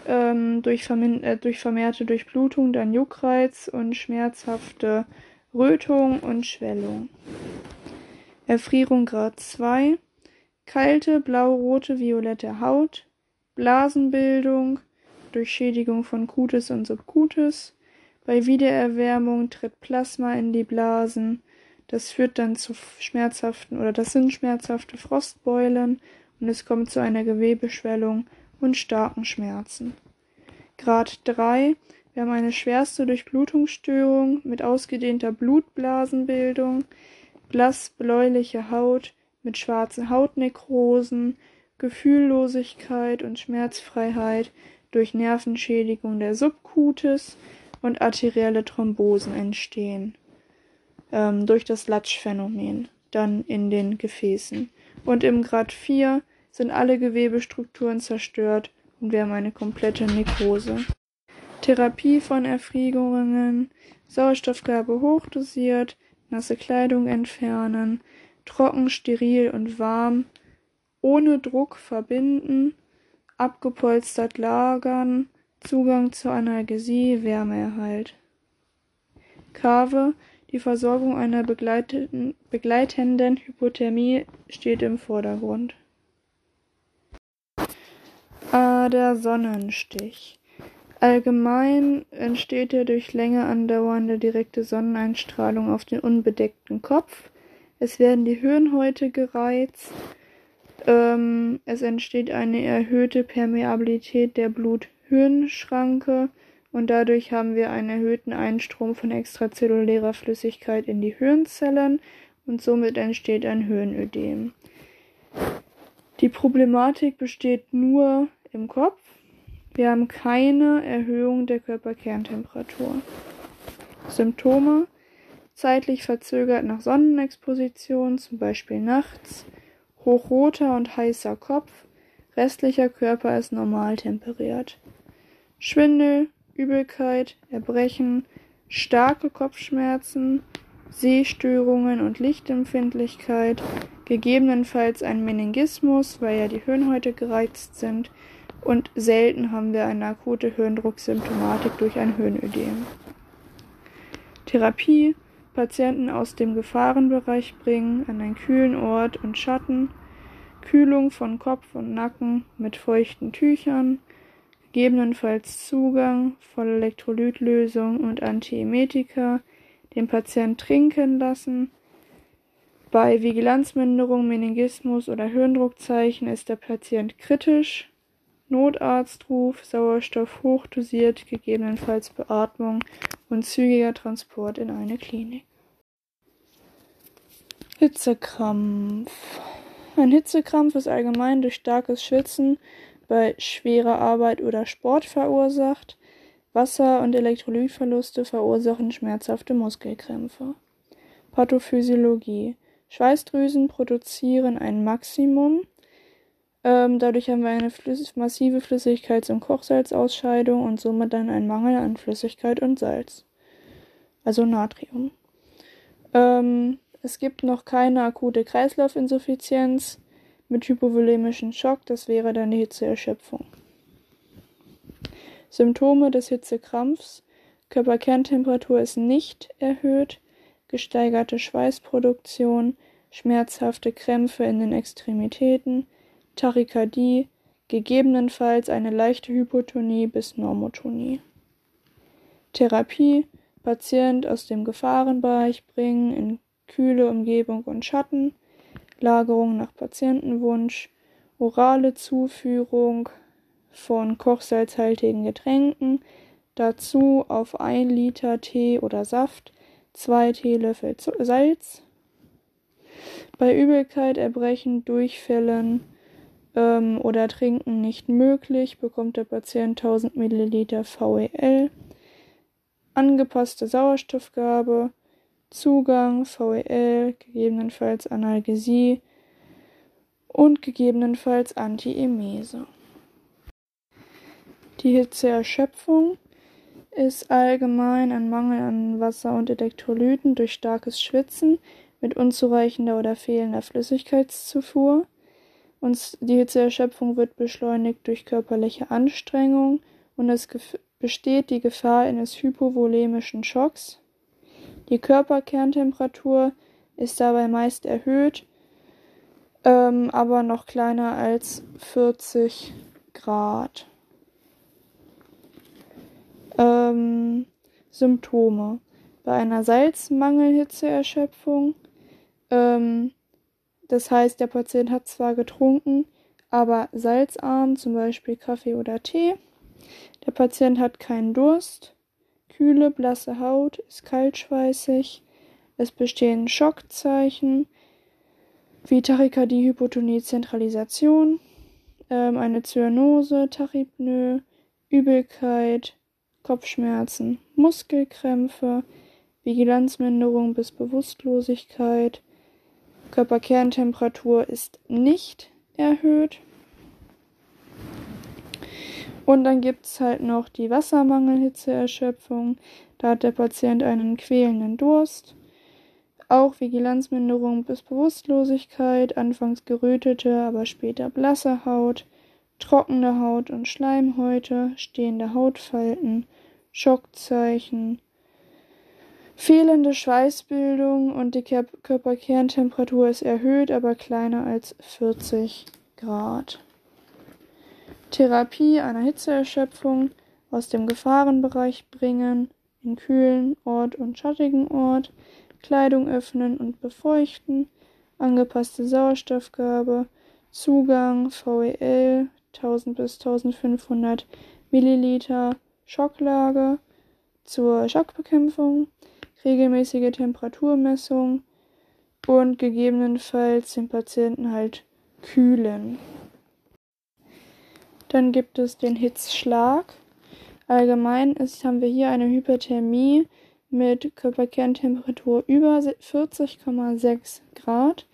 ähm, durch, äh, durch, vermehrte Durchblutung dann Juckreiz und schmerzhafte Rötung und Schwellung. Erfrierung Grad 2. Kalte, blau-rote, violette Haut. Blasenbildung durch Schädigung von Cutis und Subcutis. Bei Wiedererwärmung tritt Plasma in die Blasen das führt dann zu schmerzhaften oder das sind schmerzhafte Frostbeulen und es kommt zu einer Gewebeschwellung und starken Schmerzen. Grad 3. Wir haben eine schwerste Durchblutungsstörung mit ausgedehnter Blutblasenbildung, blass bläuliche Haut mit schwarzen Hautnekrosen, Gefühllosigkeit und Schmerzfreiheit durch Nervenschädigung der Subcutis und arterielle Thrombosen entstehen ähm, durch das Latschphänomen dann in den Gefäßen. Und im Grad 4 sind alle Gewebestrukturen zerstört und wir haben eine komplette Nekrose. Therapie von Erfrierungen, Sauerstoffgabe hochdosiert, nasse Kleidung entfernen, trocken, steril und warm, ohne Druck verbinden, abgepolstert lagern, Zugang zur Analgesie, Wärmeerhalt. Kave, die Versorgung einer begleitenden Hypothermie steht im Vordergrund. A, der Sonnenstich. Allgemein entsteht er durch länger andauernde direkte Sonneneinstrahlung auf den unbedeckten Kopf. Es werden die Hirnhäute gereizt. Ähm, es entsteht eine erhöhte Permeabilität der Blut-Hirn-Schranke und dadurch haben wir einen erhöhten Einstrom von extrazellulärer Flüssigkeit in die Hirnzellen und somit entsteht ein Hirnödem. Die Problematik besteht nur im Kopf. Wir haben keine Erhöhung der Körperkerntemperatur. Symptome zeitlich verzögert nach Sonnenexposition, zum Beispiel nachts, hochroter und heißer Kopf, restlicher Körper ist normal temperiert. Schwindel, Übelkeit, Erbrechen, starke Kopfschmerzen, Sehstörungen und Lichtempfindlichkeit, gegebenenfalls ein Meningismus, weil ja die Hirnhäute gereizt sind, und selten haben wir eine akute Hirndrucksymptomatik durch ein Hirnödem. Therapie Patienten aus dem Gefahrenbereich bringen, an einen kühlen Ort und Schatten, Kühlung von Kopf und Nacken mit feuchten Tüchern, gegebenenfalls Zugang, volle Elektrolytlösung und Antiemetika, den Patient trinken lassen. Bei Vigilanzminderung, Meningismus oder Hirndruckzeichen ist der Patient kritisch. Notarztruf, Sauerstoff hochdosiert, gegebenenfalls Beatmung und zügiger Transport in eine Klinik. Hitzekrampf. Ein Hitzekrampf ist allgemein durch starkes Schwitzen bei schwerer Arbeit oder Sport verursacht. Wasser- und Elektrolytverluste verursachen schmerzhafte Muskelkrämpfe. Pathophysiologie. Schweißdrüsen produzieren ein Maximum. Ähm, dadurch haben wir eine flüss massive Flüssigkeits- und Kochsalzausscheidung und somit dann einen Mangel an Flüssigkeit und Salz. Also Natrium. Ähm, es gibt noch keine akute Kreislaufinsuffizienz mit hypovolemischem Schock, das wäre dann die Hitzeerschöpfung. Symptome des Hitzekrampfs. Körperkerntemperatur ist nicht erhöht, gesteigerte Schweißproduktion, schmerzhafte Krämpfe in den Extremitäten, Tachykardie, gegebenenfalls eine leichte Hypotonie bis Normotonie. Therapie. Patient aus dem Gefahrenbereich bringen in kühle Umgebung und Schatten, Lagerung nach Patientenwunsch, orale Zuführung von kochsalzhaltigen Getränken, dazu auf 1 Liter Tee oder Saft 2 Teelöffel Salz. Bei Übelkeit, Erbrechen, Durchfällen ähm, oder Trinken nicht möglich, bekommt der Patient 1000 Milliliter VEL. Angepasste Sauerstoffgabe, Zugang, VEL, gegebenenfalls Analgesie und gegebenenfalls Antiemese. Die Hitzeerschöpfung ist allgemein ein Mangel an Wasser und Elektrolyten durch starkes Schwitzen mit unzureichender oder fehlender Flüssigkeitszufuhr. Und die Hitzeerschöpfung wird beschleunigt durch körperliche Anstrengung und es besteht die Gefahr eines hypovolemischen Schocks, die Körperkerntemperatur ist dabei meist erhöht, ähm, aber noch kleiner als 40 Grad. Ähm, Symptome. Bei einer Salzmangelhitzeerschöpfung, ähm, das heißt, der Patient hat zwar getrunken, aber salzarm, zum Beispiel Kaffee oder Tee. Der Patient hat keinen Durst kühle, blasse Haut, ist kaltschweißig. Es bestehen Schockzeichen wie Tachykardie, Hypotonie, Zentralisation, ähm, eine Zyanose, Tachypnoe, Übelkeit, Kopfschmerzen, Muskelkrämpfe, Vigilanzminderung bis Bewusstlosigkeit. Körperkerntemperatur ist nicht erhöht. Und dann gibt es halt noch die Wassermangelhitzeerschöpfung. Da hat der Patient einen quälenden Durst. Auch Vigilanzminderung bis Bewusstlosigkeit, anfangs gerötete, aber später blasse Haut, trockene Haut und Schleimhäute, stehende Hautfalten, Schockzeichen, fehlende Schweißbildung und die Körperkerntemperatur ist erhöht, aber kleiner als 40 Grad. Therapie einer Hitzeerschöpfung aus dem Gefahrenbereich bringen, in kühlen Ort und schattigen Ort, Kleidung öffnen und befeuchten, angepasste Sauerstoffgabe, Zugang VEL 1000 bis 1500 Milliliter Schocklage zur Schockbekämpfung, regelmäßige Temperaturmessung und gegebenenfalls den Patienten halt kühlen. Dann gibt es den Hitzschlag. Allgemein ist, haben wir hier eine Hyperthermie mit Körperkerntemperatur über 40,6 Grad,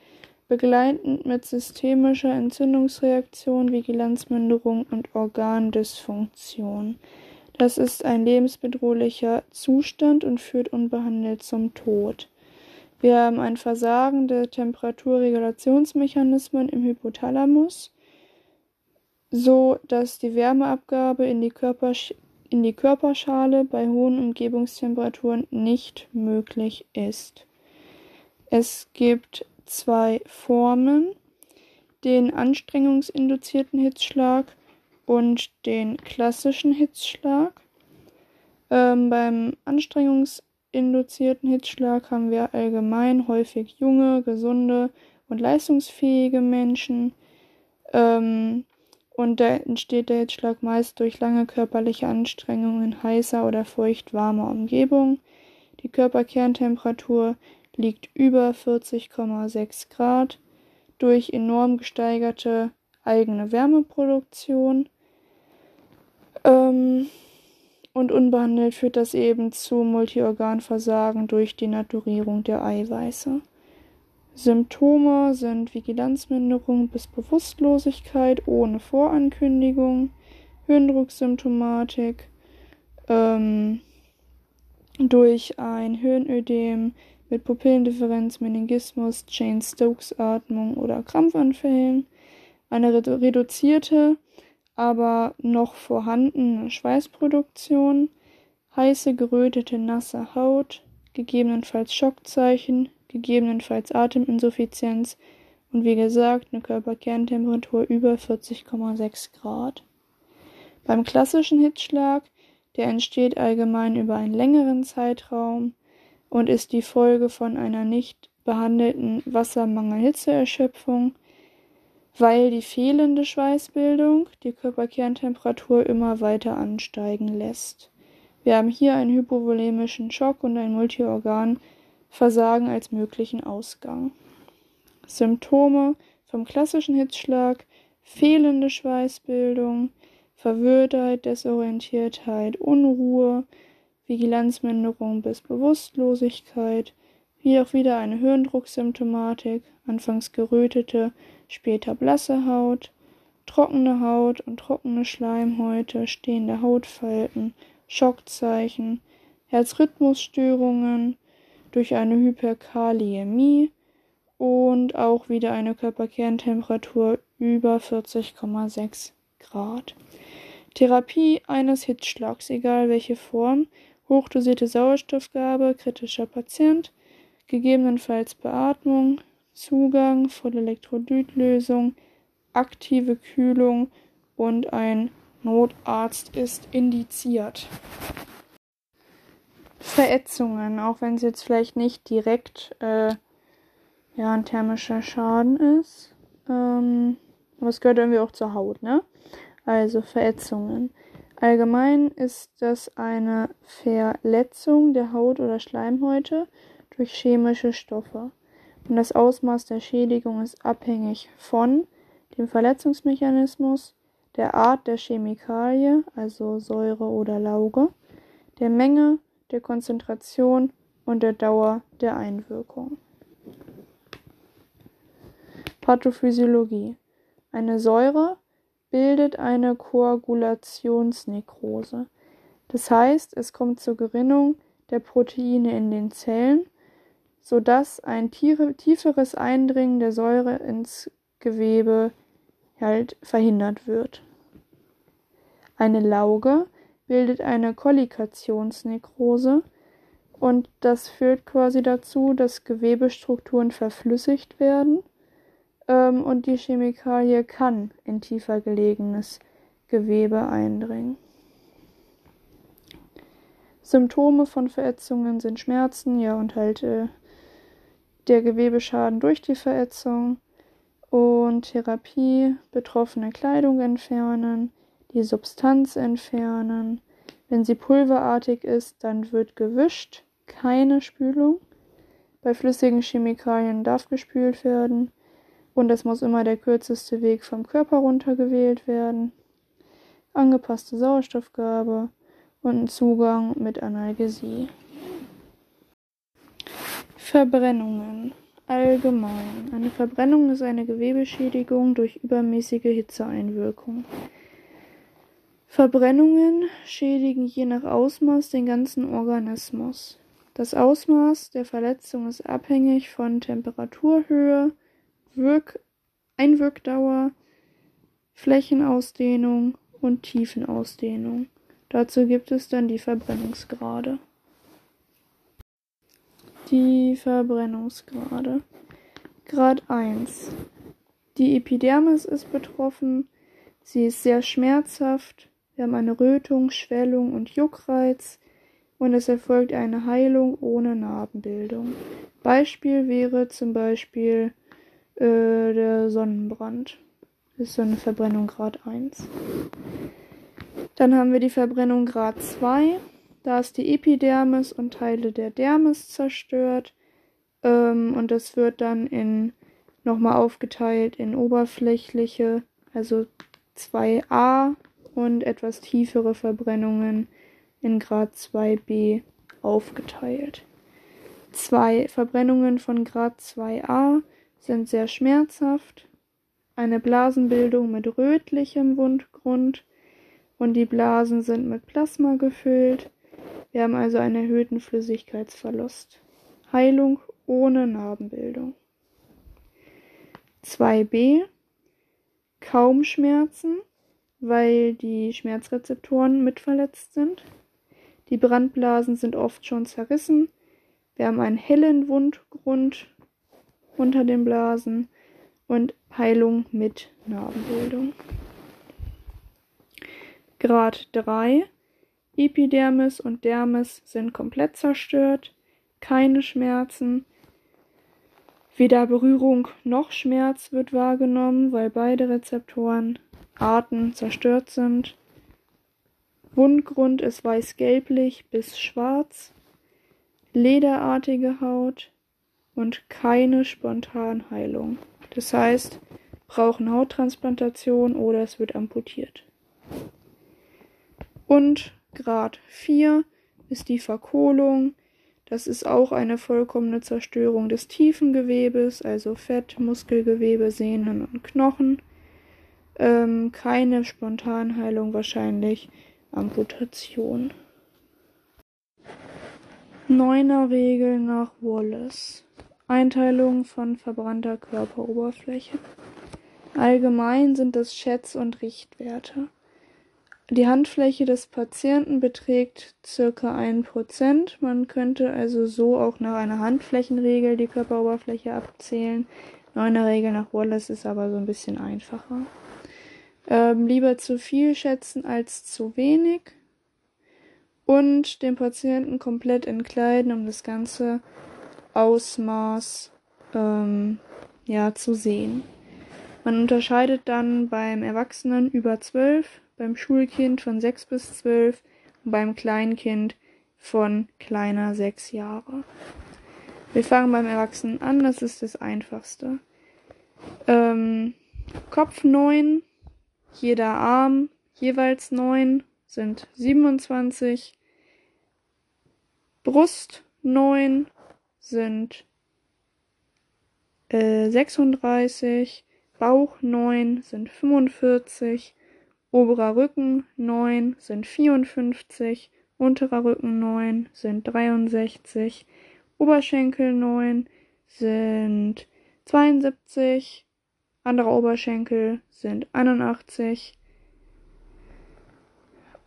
begleitend mit systemischer Entzündungsreaktion, Vigilanzminderung und Organdysfunktion. Das ist ein lebensbedrohlicher Zustand und führt unbehandelt zum Tod. Wir haben ein Versagen der Temperaturregulationsmechanismen im Hypothalamus so dass die Wärmeabgabe in die, in die Körperschale bei hohen Umgebungstemperaturen nicht möglich ist. Es gibt zwei Formen, den anstrengungsinduzierten Hitzschlag und den klassischen Hitzschlag. Ähm, beim anstrengungsinduzierten Hitzschlag haben wir allgemein häufig junge, gesunde und leistungsfähige Menschen. Ähm, und da entsteht der Hitzschlag meist durch lange körperliche Anstrengung in heißer oder feucht warmer Umgebung. Die Körperkerntemperatur liegt über 40,6 Grad durch enorm gesteigerte eigene Wärmeproduktion. Ähm, und unbehandelt führt das eben zu Multiorganversagen durch Denaturierung der Eiweiße. Symptome sind Vigilanzminderung bis Bewusstlosigkeit ohne Vorankündigung, Hirndrucksymptomatik ähm, durch ein Hirnödem mit Pupillendifferenz, Meningismus, Jane-Stokes-Atmung oder Krampfanfällen, eine reduzierte, aber noch vorhandene Schweißproduktion, heiße, gerötete, nasse Haut, gegebenenfalls Schockzeichen, gegebenenfalls Ateminsuffizienz und wie gesagt eine Körperkerntemperatur über 40,6 Grad. Beim klassischen Hitzschlag, der entsteht allgemein über einen längeren Zeitraum und ist die Folge von einer nicht behandelten Wassermangel-Hitzeerschöpfung, weil die fehlende Schweißbildung die Körperkerntemperatur immer weiter ansteigen lässt. Wir haben hier einen hypovolemischen Schock und ein Multiorgan Versagen als möglichen Ausgang. Symptome vom klassischen Hitzschlag, fehlende Schweißbildung, Verwirrtheit, Desorientiertheit, Unruhe, Vigilanzminderung bis Bewusstlosigkeit, wie auch wieder eine Hirndrucksymptomatik, anfangs gerötete, später blasse Haut, trockene Haut und trockene Schleimhäute, stehende Hautfalten, Schockzeichen, Herzrhythmusstörungen, durch eine Hyperkaliämie und auch wieder eine Körperkerntemperatur über 40,6 Grad. Therapie eines Hitzschlags, egal welche Form, hochdosierte Sauerstoffgabe, kritischer Patient, gegebenenfalls Beatmung, Zugang, Vollelektrolytlösung, aktive Kühlung und ein Notarzt ist indiziert. Verätzungen, auch wenn es jetzt vielleicht nicht direkt äh, ja, ein thermischer Schaden ist. Ähm, aber es gehört irgendwie auch zur Haut, ne? Also Verätzungen. Allgemein ist das eine Verletzung der Haut oder Schleimhäute durch chemische Stoffe. Und das Ausmaß der Schädigung ist abhängig von dem Verletzungsmechanismus, der Art der Chemikalie, also Säure oder Lauge, der Menge der Konzentration und der Dauer der Einwirkung. Pathophysiologie. Eine Säure bildet eine Koagulationsnekrose. Das heißt, es kommt zur Gerinnung der Proteine in den Zellen, sodass ein tieferes Eindringen der Säure ins Gewebe halt verhindert wird. Eine Lauge bildet eine Kollokationsnekrose und das führt quasi dazu, dass Gewebestrukturen verflüssigt werden ähm, und die Chemikalie kann in tiefer gelegenes Gewebe eindringen. Symptome von Verätzungen sind Schmerzen, ja, und halt äh, der Gewebeschaden durch die Verätzung und Therapie, betroffene Kleidung entfernen, die Substanz entfernen. Wenn sie pulverartig ist, dann wird gewischt, keine Spülung. Bei flüssigen Chemikalien darf gespült werden und es muss immer der kürzeste Weg vom Körper runter gewählt werden. Angepasste Sauerstoffgabe und Zugang mit Analgesie. Verbrennungen. Allgemein. Eine Verbrennung ist eine Gewebeschädigung durch übermäßige Hitzeeinwirkung. Verbrennungen schädigen je nach Ausmaß den ganzen Organismus. Das Ausmaß der Verletzung ist abhängig von Temperaturhöhe, Wirk Einwirkdauer, Flächenausdehnung und Tiefenausdehnung. Dazu gibt es dann die Verbrennungsgrade. Die Verbrennungsgrade. Grad 1. Die Epidermis ist betroffen. Sie ist sehr schmerzhaft. Wir haben eine Rötung, Schwellung und Juckreiz. Und es erfolgt eine Heilung ohne Narbenbildung. Beispiel wäre zum Beispiel äh, der Sonnenbrand. Das ist so eine Verbrennung Grad 1. Dann haben wir die Verbrennung Grad 2. Da ist die Epidermis und Teile der Dermis zerstört. Ähm, und das wird dann in nochmal aufgeteilt in oberflächliche, also 2a und etwas tiefere Verbrennungen in Grad 2b aufgeteilt. Zwei Verbrennungen von Grad 2a sind sehr schmerzhaft. Eine Blasenbildung mit rötlichem Wundgrund und die Blasen sind mit Plasma gefüllt. Wir haben also einen erhöhten Flüssigkeitsverlust. Heilung ohne Narbenbildung. 2b kaum Schmerzen, weil die Schmerzrezeptoren mit verletzt sind. Die Brandblasen sind oft schon zerrissen. Wir haben einen hellen Wundgrund unter den Blasen und Heilung mit Narbenbildung. Grad 3 Epidermis und Dermis sind komplett zerstört, keine Schmerzen, weder Berührung noch Schmerz wird wahrgenommen, weil beide Rezeptoren Arten zerstört sind. Wundgrund ist weiß-gelblich bis schwarz, lederartige Haut, und keine Spontanheilung. Das heißt, brauchen Hauttransplantation oder es wird amputiert. Und Grad 4 ist die Verkohlung. Das ist auch eine vollkommene Zerstörung des tiefen Gewebes, also Fett, Muskelgewebe, Sehnen und Knochen. Ähm, keine Spontanheilung, wahrscheinlich Amputation. Neuner Regel nach Wallace. Einteilung von verbrannter Körperoberfläche. Allgemein sind es Schätz- und Richtwerte. Die Handfläche des Patienten beträgt circa 1%. Man könnte also so auch nach einer Handflächenregel die Körperoberfläche abzählen. Neuner Regel nach Wallace ist aber so ein bisschen einfacher. Ähm, lieber zu viel schätzen als zu wenig. Und den Patienten komplett entkleiden, um das Ganze Ausmaß ähm, ja, zu sehen. Man unterscheidet dann beim Erwachsenen über 12, beim Schulkind von 6 bis 12 und beim Kleinkind von kleiner 6 Jahre. Wir fangen beim Erwachsenen an, das ist das einfachste. Ähm, Kopf 9, jeder Arm jeweils 9 sind 27, Brust 9 sind äh, 36, Bauch 9 sind 45, oberer Rücken 9 sind 54, unterer Rücken 9 sind 63, Oberschenkel 9 sind 72, anderer Oberschenkel sind 81,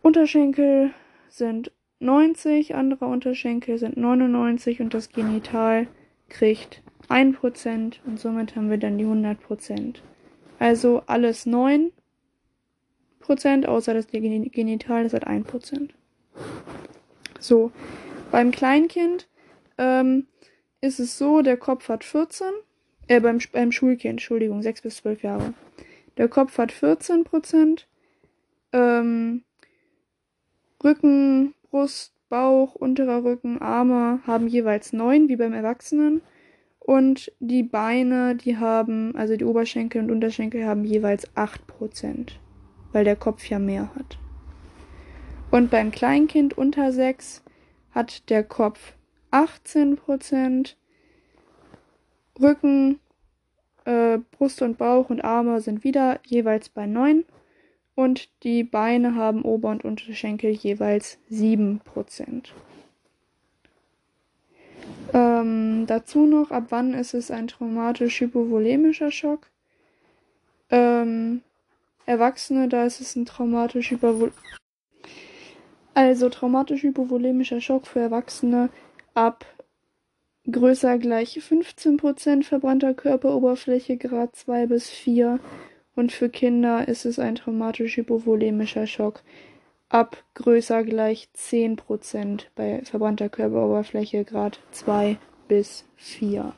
Unterschenkel sind 90, andere Unterschenkel sind 99 und das Genital kriegt 1% und somit haben wir dann die 100%. Also alles 9%, außer das Genital, das hat 1%. So, beim Kleinkind ähm, ist es so, der Kopf hat 14, äh, beim, beim Schulkind, Entschuldigung, 6 bis 12 Jahre. Der Kopf hat 14%, ähm, Rücken, Brust, Bauch, unterer Rücken, Arme haben jeweils 9, wie beim Erwachsenen. Und die Beine, die haben, also die Oberschenkel und Unterschenkel haben jeweils 8%, weil der Kopf ja mehr hat. Und beim Kleinkind unter 6 hat der Kopf 18%, Rücken, äh, Brust und Bauch und Arme sind wieder jeweils bei 9 und die Beine haben Ober- und Unterschenkel jeweils 7%. Ähm, dazu noch, ab wann ist es ein traumatisch-hypovolemischer Schock? Ähm, Erwachsene, da ist es ein traumatisch hypovol Also traumatisch hypovolemischer Schock für Erwachsene ab größer gleich 15% verbrannter Körperoberfläche, Grad 2 bis 4. Und für Kinder ist es ein traumatisch hypovolemischer Schock ab größer gleich 10% bei verbrannter Körperoberfläche Grad 2 bis 4.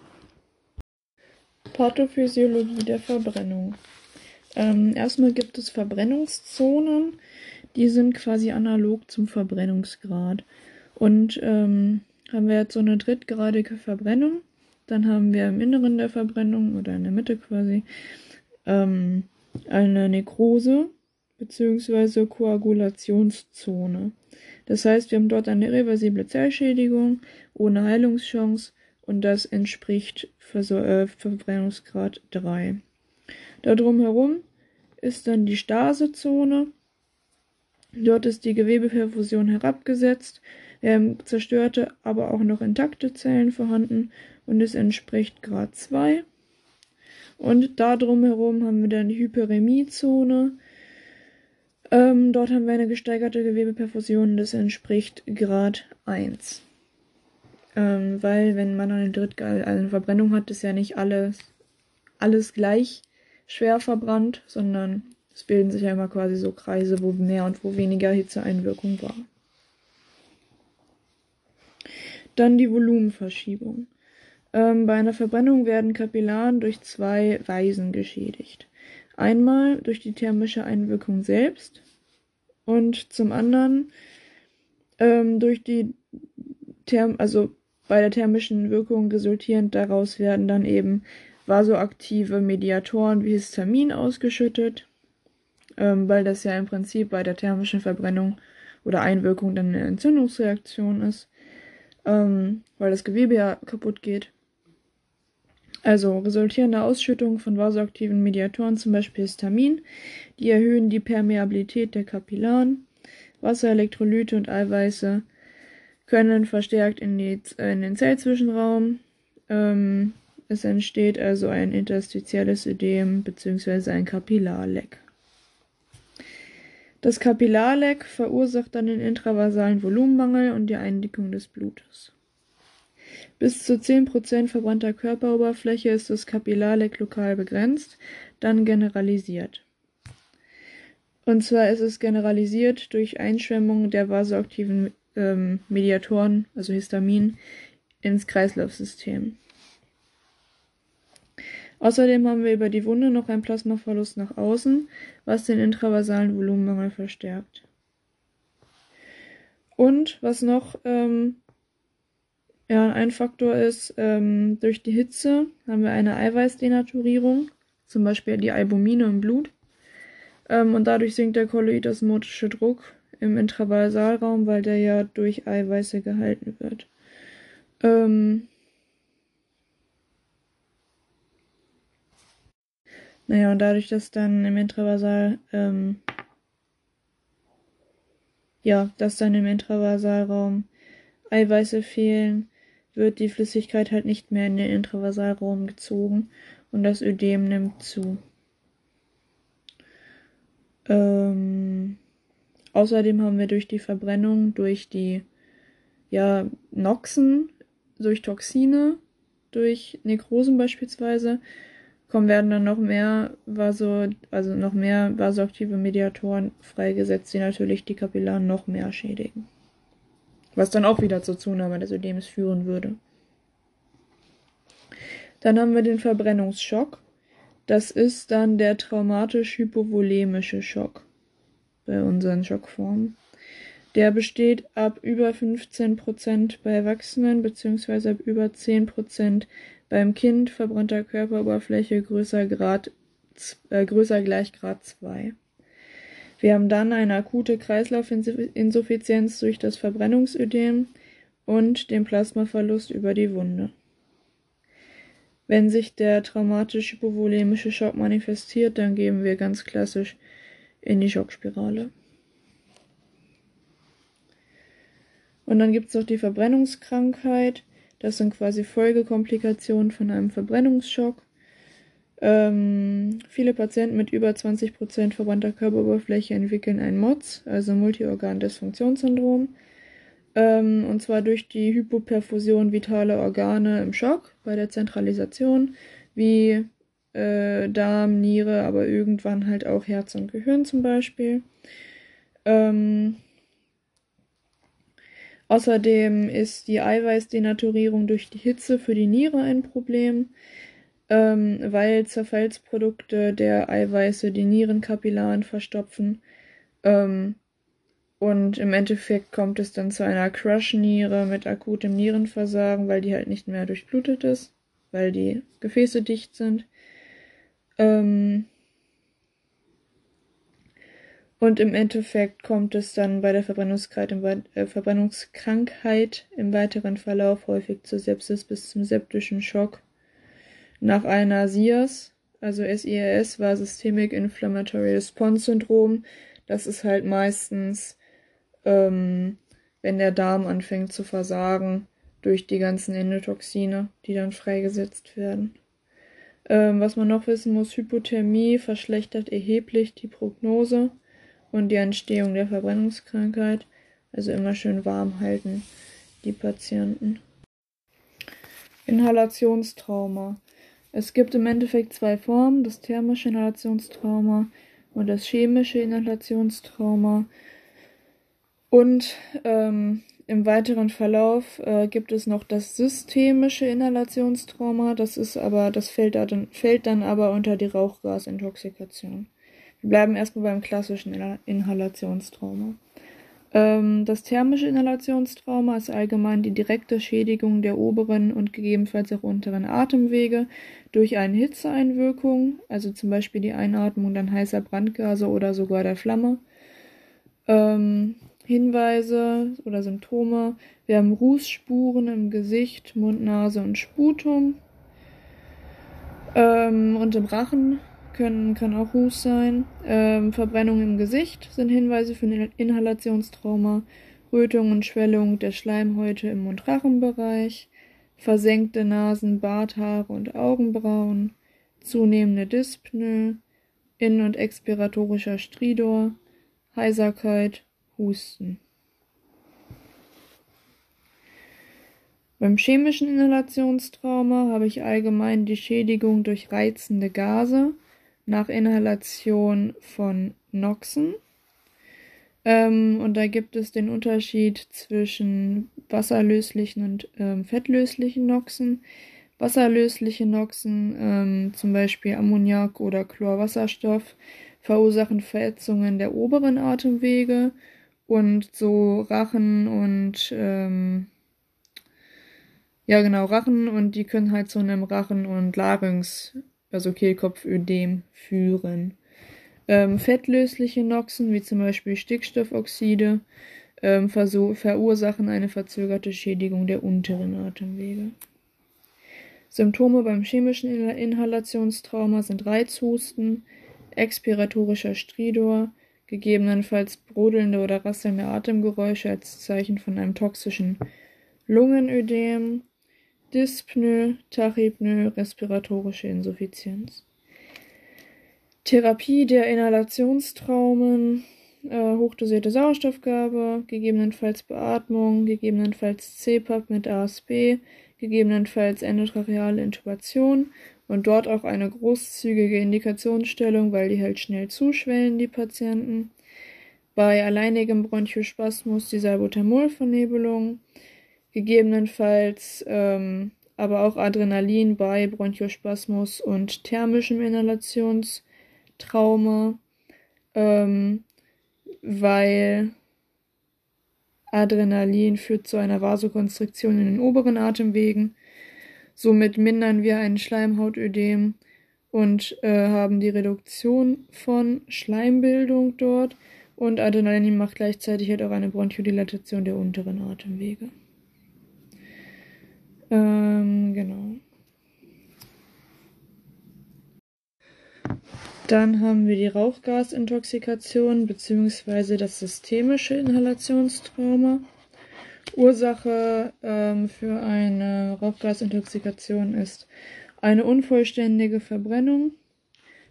Pathophysiologie der Verbrennung. Ähm, erstmal gibt es Verbrennungszonen, die sind quasi analog zum Verbrennungsgrad. Und ähm, haben wir jetzt so eine drittgradige Verbrennung, dann haben wir im Inneren der Verbrennung oder in der Mitte quasi ähm, eine Nekrose, bzw. Koagulationszone. Das heißt, wir haben dort eine reversible Zellschädigung ohne Heilungschance und das entspricht äh, Verbrennungsgrad 3. Da drumherum ist dann die Stasezone. Dort ist die Gewebeperfusion herabgesetzt, ähm, zerstörte, aber auch noch intakte Zellen vorhanden und es entspricht Grad 2. Und da drumherum haben wir dann die Hyperemiezone. Ähm, dort haben wir eine gesteigerte Gewebeperfusion, das entspricht Grad 1. Ähm, weil, wenn man eine drittgallen Verbrennung hat, ist ja nicht alles, alles gleich schwer verbrannt, sondern es bilden sich ja immer quasi so Kreise, wo mehr und wo weniger Hitzeeinwirkung war. Dann die Volumenverschiebung. Ähm, bei einer Verbrennung werden Kapillaren durch zwei Weisen geschädigt. Einmal durch die thermische Einwirkung selbst und zum anderen ähm, durch die Therm also bei der thermischen Wirkung resultierend daraus werden dann eben vasoaktive Mediatoren wie Histamin ausgeschüttet, ähm, weil das ja im Prinzip bei der thermischen Verbrennung oder Einwirkung dann eine Entzündungsreaktion ist, ähm, weil das Gewebe ja kaputt geht. Also resultierende Ausschüttung von vasoaktiven Mediatoren, zum Beispiel Histamin, die erhöhen die Permeabilität der Kapillaren. Wasserelektrolyte und Eiweiße können verstärkt in, die, in den Zellzwischenraum. Ähm, es entsteht also ein interstitielles Ödem bzw. ein Kapillarleck. Das Kapillarleck verursacht dann den intravasalen Volumenmangel und die Eindickung des Blutes. Bis zu 10% verbrannter Körperoberfläche ist das Kapillarleck lokal begrenzt, dann generalisiert. Und zwar ist es generalisiert durch Einschwemmung der vasoaktiven ähm, Mediatoren, also Histamin, ins Kreislaufsystem. Außerdem haben wir über die Wunde noch einen Plasmaverlust nach außen, was den intravasalen Volumenmangel verstärkt. Und was noch ähm, ja, ein Faktor ist, ähm, durch die Hitze haben wir eine Eiweißdenaturierung, zum Beispiel die Albumine im Blut. Ähm, und dadurch sinkt der kolloidosmotische Druck im Intravasalraum, weil der ja durch Eiweiße gehalten wird. Ähm, naja, und dadurch, dass dann im Intravasal, ähm, ja, dass dann im Intravasalraum Eiweiße fehlen, wird die Flüssigkeit halt nicht mehr in den Intravasalraum gezogen und das Ödem nimmt zu. Ähm, Außerdem haben wir durch die Verbrennung, durch die ja, Noxen, durch Toxine, durch Nekrosen beispielsweise, kommen werden dann noch mehr Vaso, also noch mehr vasoaktive Mediatoren freigesetzt, die natürlich die Kapillaren noch mehr schädigen. Was dann auch wieder zur Zunahme des Ödems führen würde. Dann haben wir den Verbrennungsschock. Das ist dann der traumatisch-hypovolemische Schock bei unseren Schockformen. Der besteht ab über 15% bei Erwachsenen bzw. ab über 10% beim Kind, verbrannter Körperoberfläche größer, Grad, äh, größer gleich Grad 2. Wir haben dann eine akute Kreislaufinsuffizienz durch das Verbrennungsödem und den Plasmaverlust über die Wunde. Wenn sich der traumatische hypovolemische Schock manifestiert, dann gehen wir ganz klassisch in die Schockspirale. Und dann gibt es noch die Verbrennungskrankheit. Das sind quasi Folgekomplikationen von einem Verbrennungsschock. Ähm, viele Patienten mit über 20% verbrannter Körperoberfläche entwickeln ein MOTS, also Multiorgan-Dysfunktionssyndrom. Ähm, und zwar durch die Hypoperfusion vitaler Organe im Schock bei der Zentralisation, wie äh, Darm, Niere, aber irgendwann halt auch Herz und Gehirn zum Beispiel. Ähm, Außerdem ist die Eiweißdenaturierung durch die Hitze für die Niere ein Problem, ähm, weil Zerfallsprodukte der Eiweiße die Nierenkapillaren verstopfen. Ähm, und im Endeffekt kommt es dann zu einer Crush-Niere mit akutem Nierenversagen, weil die halt nicht mehr durchblutet ist, weil die Gefäße dicht sind. Ähm, und im Endeffekt kommt es dann bei der Verbrennungskrankheit im, äh, Verbrennungskrankheit im weiteren Verlauf häufig zur Sepsis bis zum septischen Schock. Nach einer SIRS, also SIRS, war Systemic Inflammatory Response Syndrom. Das ist halt meistens, ähm, wenn der Darm anfängt zu versagen durch die ganzen Endotoxine, die dann freigesetzt werden. Ähm, was man noch wissen muss, Hypothermie verschlechtert erheblich die Prognose und die Entstehung der Verbrennungskrankheit. Also immer schön warm halten, die Patienten. Inhalationstrauma. Es gibt im Endeffekt zwei Formen, das thermische Inhalationstrauma und das chemische Inhalationstrauma. Und ähm, im weiteren Verlauf äh, gibt es noch das systemische Inhalationstrauma. Das ist aber, das fällt dann, fällt dann aber unter die Rauchgasintoxikation. Wir bleiben erstmal beim klassischen Inhalationstrauma. Ähm, das thermische Inhalationstrauma ist allgemein die direkte Schädigung der oberen und gegebenenfalls auch unteren Atemwege durch eine Hitzeeinwirkung, also zum Beispiel die Einatmung dann heißer Brandgase oder sogar der Flamme. Ähm, Hinweise oder Symptome. Wir haben Rußspuren im Gesicht, Mund, Nase und Sputum. Ähm, und im Rachen können, kann auch Ruß sein. Ähm, Verbrennung im Gesicht sind Hinweise für ein Inhalationstrauma. Rötung und Schwellung der Schleimhäute im Mund-Rachen-Bereich. Versenkte Nasen, Barthaare und Augenbrauen. Zunehmende Dyspnoe. In- und expiratorischer Stridor. Heiserkeit. Husten. Beim chemischen Inhalationstrauma habe ich allgemein die Schädigung durch reizende Gase nach Inhalation von Noxen. Ähm, und da gibt es den Unterschied zwischen wasserlöslichen und ähm, fettlöslichen Noxen. Wasserlösliche Noxen, ähm, zum Beispiel Ammoniak oder Chlorwasserstoff, verursachen Verätzungen der oberen Atemwege und so Rachen und ähm, ja genau Rachen und die können halt zu einem Rachen- und Larynx also Kehlkopfödem, führen. Ähm, fettlösliche Noxen, wie zum Beispiel Stickstoffoxide, ähm, verursachen eine verzögerte Schädigung der unteren Atemwege. Symptome beim chemischen Inhalationstrauma sind Reizhusten, expiratorischer Stridor, gegebenenfalls brodelnde oder rasselnde Atemgeräusche als Zeichen von einem toxischen Lungenödem, Dyspnoe, Tachypnoe, respiratorische Insuffizienz. Therapie der Inhalationstraumen. äh, hochdosierte Sauerstoffgabe, gegebenenfalls Beatmung, gegebenenfalls CPAP mit ASB, gegebenenfalls endotracheale Intubation und dort auch eine großzügige Indikationsstellung, weil die halt schnell zuschwellen, die Patienten. Bei alleinigem Bronchospasmus die Salbutamol-Vernebelung, gegebenenfalls ähm, aber auch Adrenalin bei Bronchospasmus und thermischem Inhalationstrauma, ähm, weil Adrenalin führt zu einer Vasokonstriktion in den oberen Atemwegen. Somit mindern wir ein Schleimhautödem und äh, haben die Reduktion von Schleimbildung dort. Und Adrenalin macht gleichzeitig halt auch eine Bronchodilatation der unteren Atemwege. Ähm, genau. Dann haben wir die Rauchgasintoxikation bzw. das systemische Inhalationstrauma. Ursache ähm, für eine Rauchgasintoxikation ist eine unvollständige Verbrennung,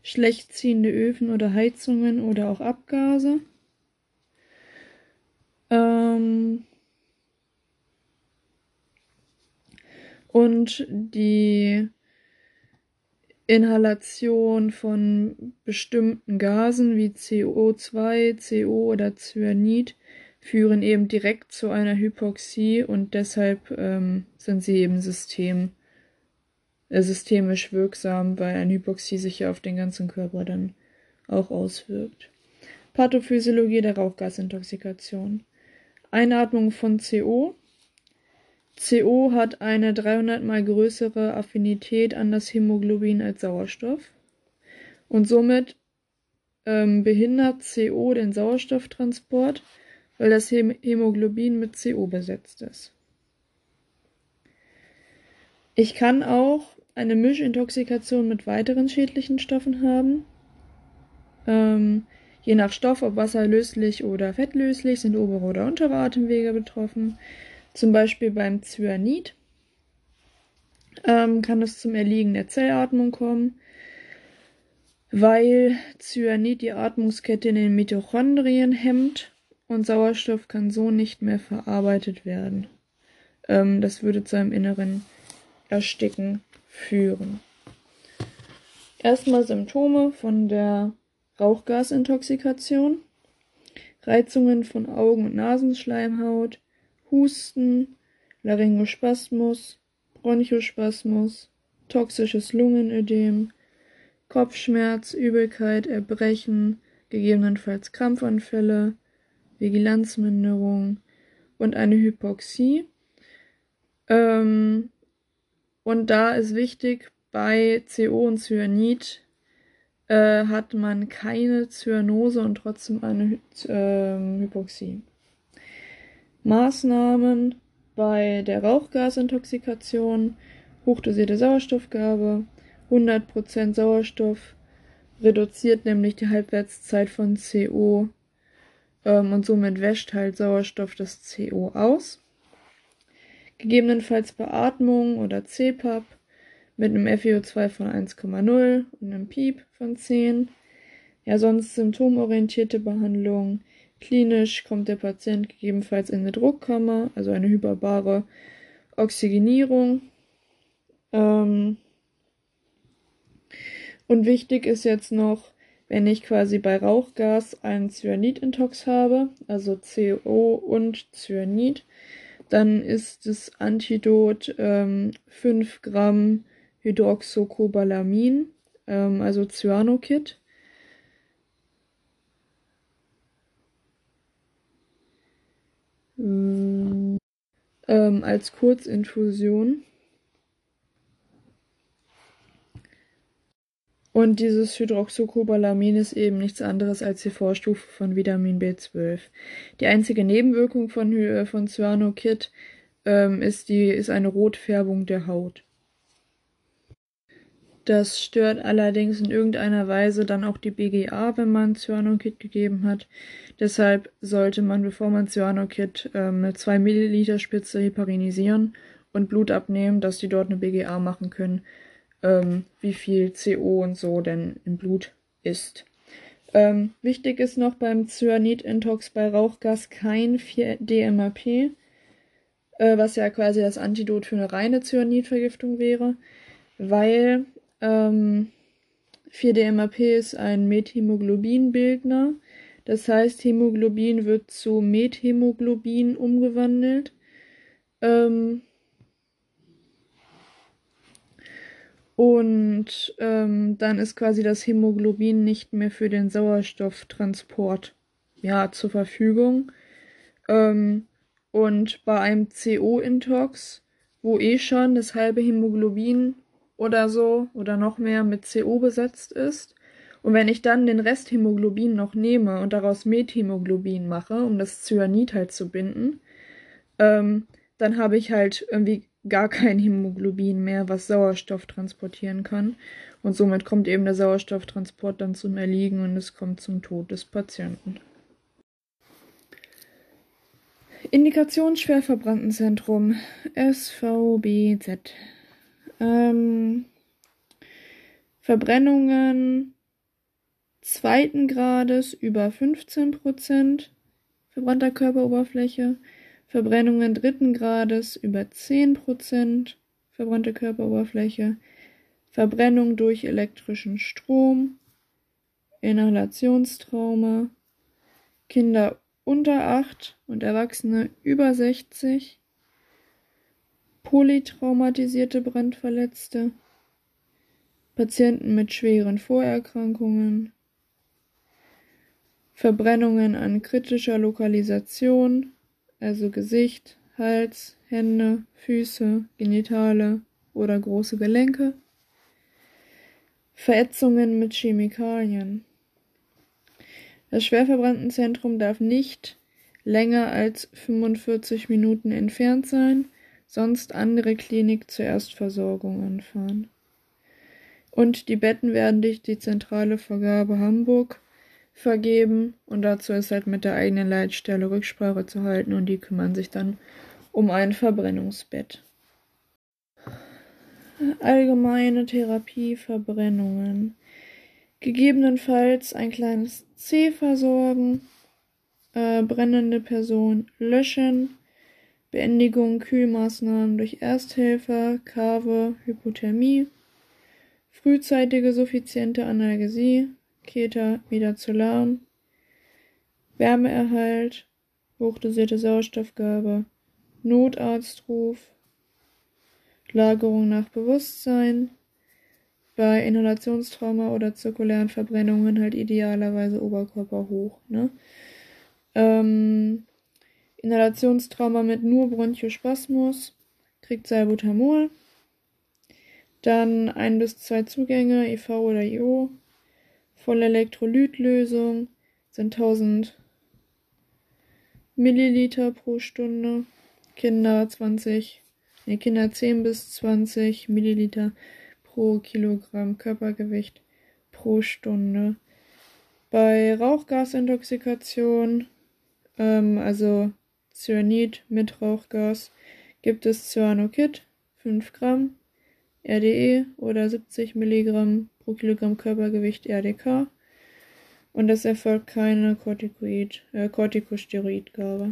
schlecht ziehende Öfen oder Heizungen oder auch Abgase. Ähm, und die Inhalation von bestimmten Gasen wie CO2, CO oder Cyanid führen eben direkt zu einer Hypoxie und deshalb ähm, sind sie eben System, äh, systemisch wirksam, weil eine Hypoxie sich ja auf den ganzen Körper dann auch auswirkt. Pathophysiologie der Rauchgasintoxikation. Einatmung von CO CO hat eine 300 mal größere Affinität an das Hämoglobin als Sauerstoff und somit ähm, behindert CO den Sauerstofftransport, weil das Hämoglobin mit CO besetzt ist. Ich kann auch eine Mischintoxikation mit weiteren schädlichen Stoffen haben. Ähm, je nach Stoff, ob wasserlöslich oder fettlöslich, sind obere oder untere Atemwege betroffen. Zum Beispiel beim Cyanid ähm, kann es zum Erliegen der Zellatmung kommen, weil Cyanid die Atmungskette in den Mitochondrien hemmt und Sauerstoff kann so nicht mehr verarbeitet werden. Ähm, das würde zu einem inneren Ersticken führen. Erstmal Symptome von der Rauchgasintoxikation. Reizungen von Augen- und Nasenschleimhaut, Husten, Laryngospasmus, Bronchospasmus, toxisches Lungenödem, Kopfschmerz, Übelkeit, Erbrechen, gegebenenfalls Krampfanfälle, Vigilanzminderung und eine Hypoxie. Ähm, und da ist wichtig, bei CO und Cyanid äh, hat man keine Zyanose und trotzdem eine äh, Hypoxie. Maßnahmen bei der Rauchgasintoxikation, hochdosierte Sauerstoffgabe, 100% Sauerstoff reduziert nämlich die Halbwertszeit von CO ähm, und somit wäscht halt Sauerstoff das CO aus. Gegebenenfalls Beatmung oder CPAP mit einem FiO2 von 1,0 und einem PIEP von 10. Ja, sonst symptomorientierte Behandlung, Klinisch kommt der Patient gegebenenfalls in eine Druckkammer, also eine hyperbare Oxygenierung. Ähm und wichtig ist jetzt noch, wenn ich quasi bei Rauchgas einen Cyanidintox habe, also CO und Cyanid, dann ist das Antidot ähm, 5 Gramm Hydroxocobalamin, ähm, also Cyanokit. Ähm, als Kurzinfusion. Und dieses Hydroxycobalamin ist eben nichts anderes als die Vorstufe von Vitamin B12. Die einzige Nebenwirkung von, äh, von Cyanokit ähm, ist, die, ist eine Rotfärbung der Haut. Das stört allerdings in irgendeiner Weise dann auch die BGA, wenn man Cyanokit gegeben hat. Deshalb sollte man, bevor man Cyanokit ähm, eine 2 Milliliter Spitze heparinisieren und Blut abnehmen, dass die dort eine BGA machen können, ähm, wie viel CO und so denn im Blut ist. Ähm, wichtig ist noch beim Cyanid-Intox bei Rauchgas kein 4-DMAP, äh, was ja quasi das Antidot für eine reine Cyanidvergiftung wäre, weil ähm, 4-DMAP ist ein Methemoglobinbildner. Das heißt, Hämoglobin wird zu Methemoglobin umgewandelt. Ähm, Und ähm, dann ist quasi das Hämoglobin nicht mehr für den Sauerstofftransport ja, zur Verfügung. Ähm, und bei einem CO-Intox, wo eh schon das halbe Hämoglobin oder so oder noch mehr mit CO besetzt ist, und wenn ich dann den Rest Hämoglobin noch nehme und daraus Methämoglobin mache, um das Cyanid halt zu binden, ähm, dann habe ich halt irgendwie gar kein Hämoglobin mehr, was Sauerstoff transportieren kann. Und somit kommt eben der Sauerstofftransport dann zum Erliegen und es kommt zum Tod des Patienten. Indikation Schwerverbrannten-Zentrum SVBZ. Ähm, Verbrennungen zweiten Grades über 15% verbrannter Körperoberfläche, Verbrennungen dritten Grades über 10% verbrannte Körperoberfläche, Verbrennung durch elektrischen Strom, Inhalationstrauma, Kinder unter 8 und Erwachsene über 60, polytraumatisierte Brandverletzte, Patienten mit schweren Vorerkrankungen, Verbrennungen an kritischer Lokalisation, also Gesicht, Hals, Hände, Füße, Genitale oder große Gelenke. Verätzungen mit Chemikalien. Das Schwerverbrannten-Zentrum darf nicht länger als 45 Minuten entfernt sein, sonst andere Klinik zur Erstversorgung anfahren. Und die Betten werden durch die zentrale Vergabe Hamburg vergeben und dazu ist halt mit der eigenen Leitstelle Rücksprache zu halten und die kümmern sich dann um ein Verbrennungsbett. Allgemeine Therapie Verbrennungen. Gegebenenfalls ein kleines C versorgen, äh, brennende Person löschen, Beendigung Kühlmaßnahmen durch Ersthelfer, Kave, Hypothermie, frühzeitige suffiziente Analgesie, Keter wieder zu lahm, Wärmeerhalt, hochdosierte Sauerstoffgabe, Notarztruf, Lagerung nach Bewusstsein, bei Inhalationstrauma oder zirkulären Verbrennungen halt idealerweise Oberkörper hoch. Ne? Ähm, Inhalationstrauma mit nur Bronchospasmus kriegt Salbutamol. Dann ein bis zwei Zugänge, IV oder IO, Volle Elektrolytlösung sind 1000 Milliliter pro Stunde. Kinder 20, nee, Kinder 10 bis 20 Milliliter pro Kilogramm Körpergewicht pro Stunde. Bei Rauchgasintoxikation, ähm, also Cyanid mit Rauchgas, gibt es Cyanokit 5 Gramm, RDE oder 70 Milligramm pro Kilogramm Körpergewicht RDK und es erfolgt keine Corticoid, äh, Corticosteroidgabe.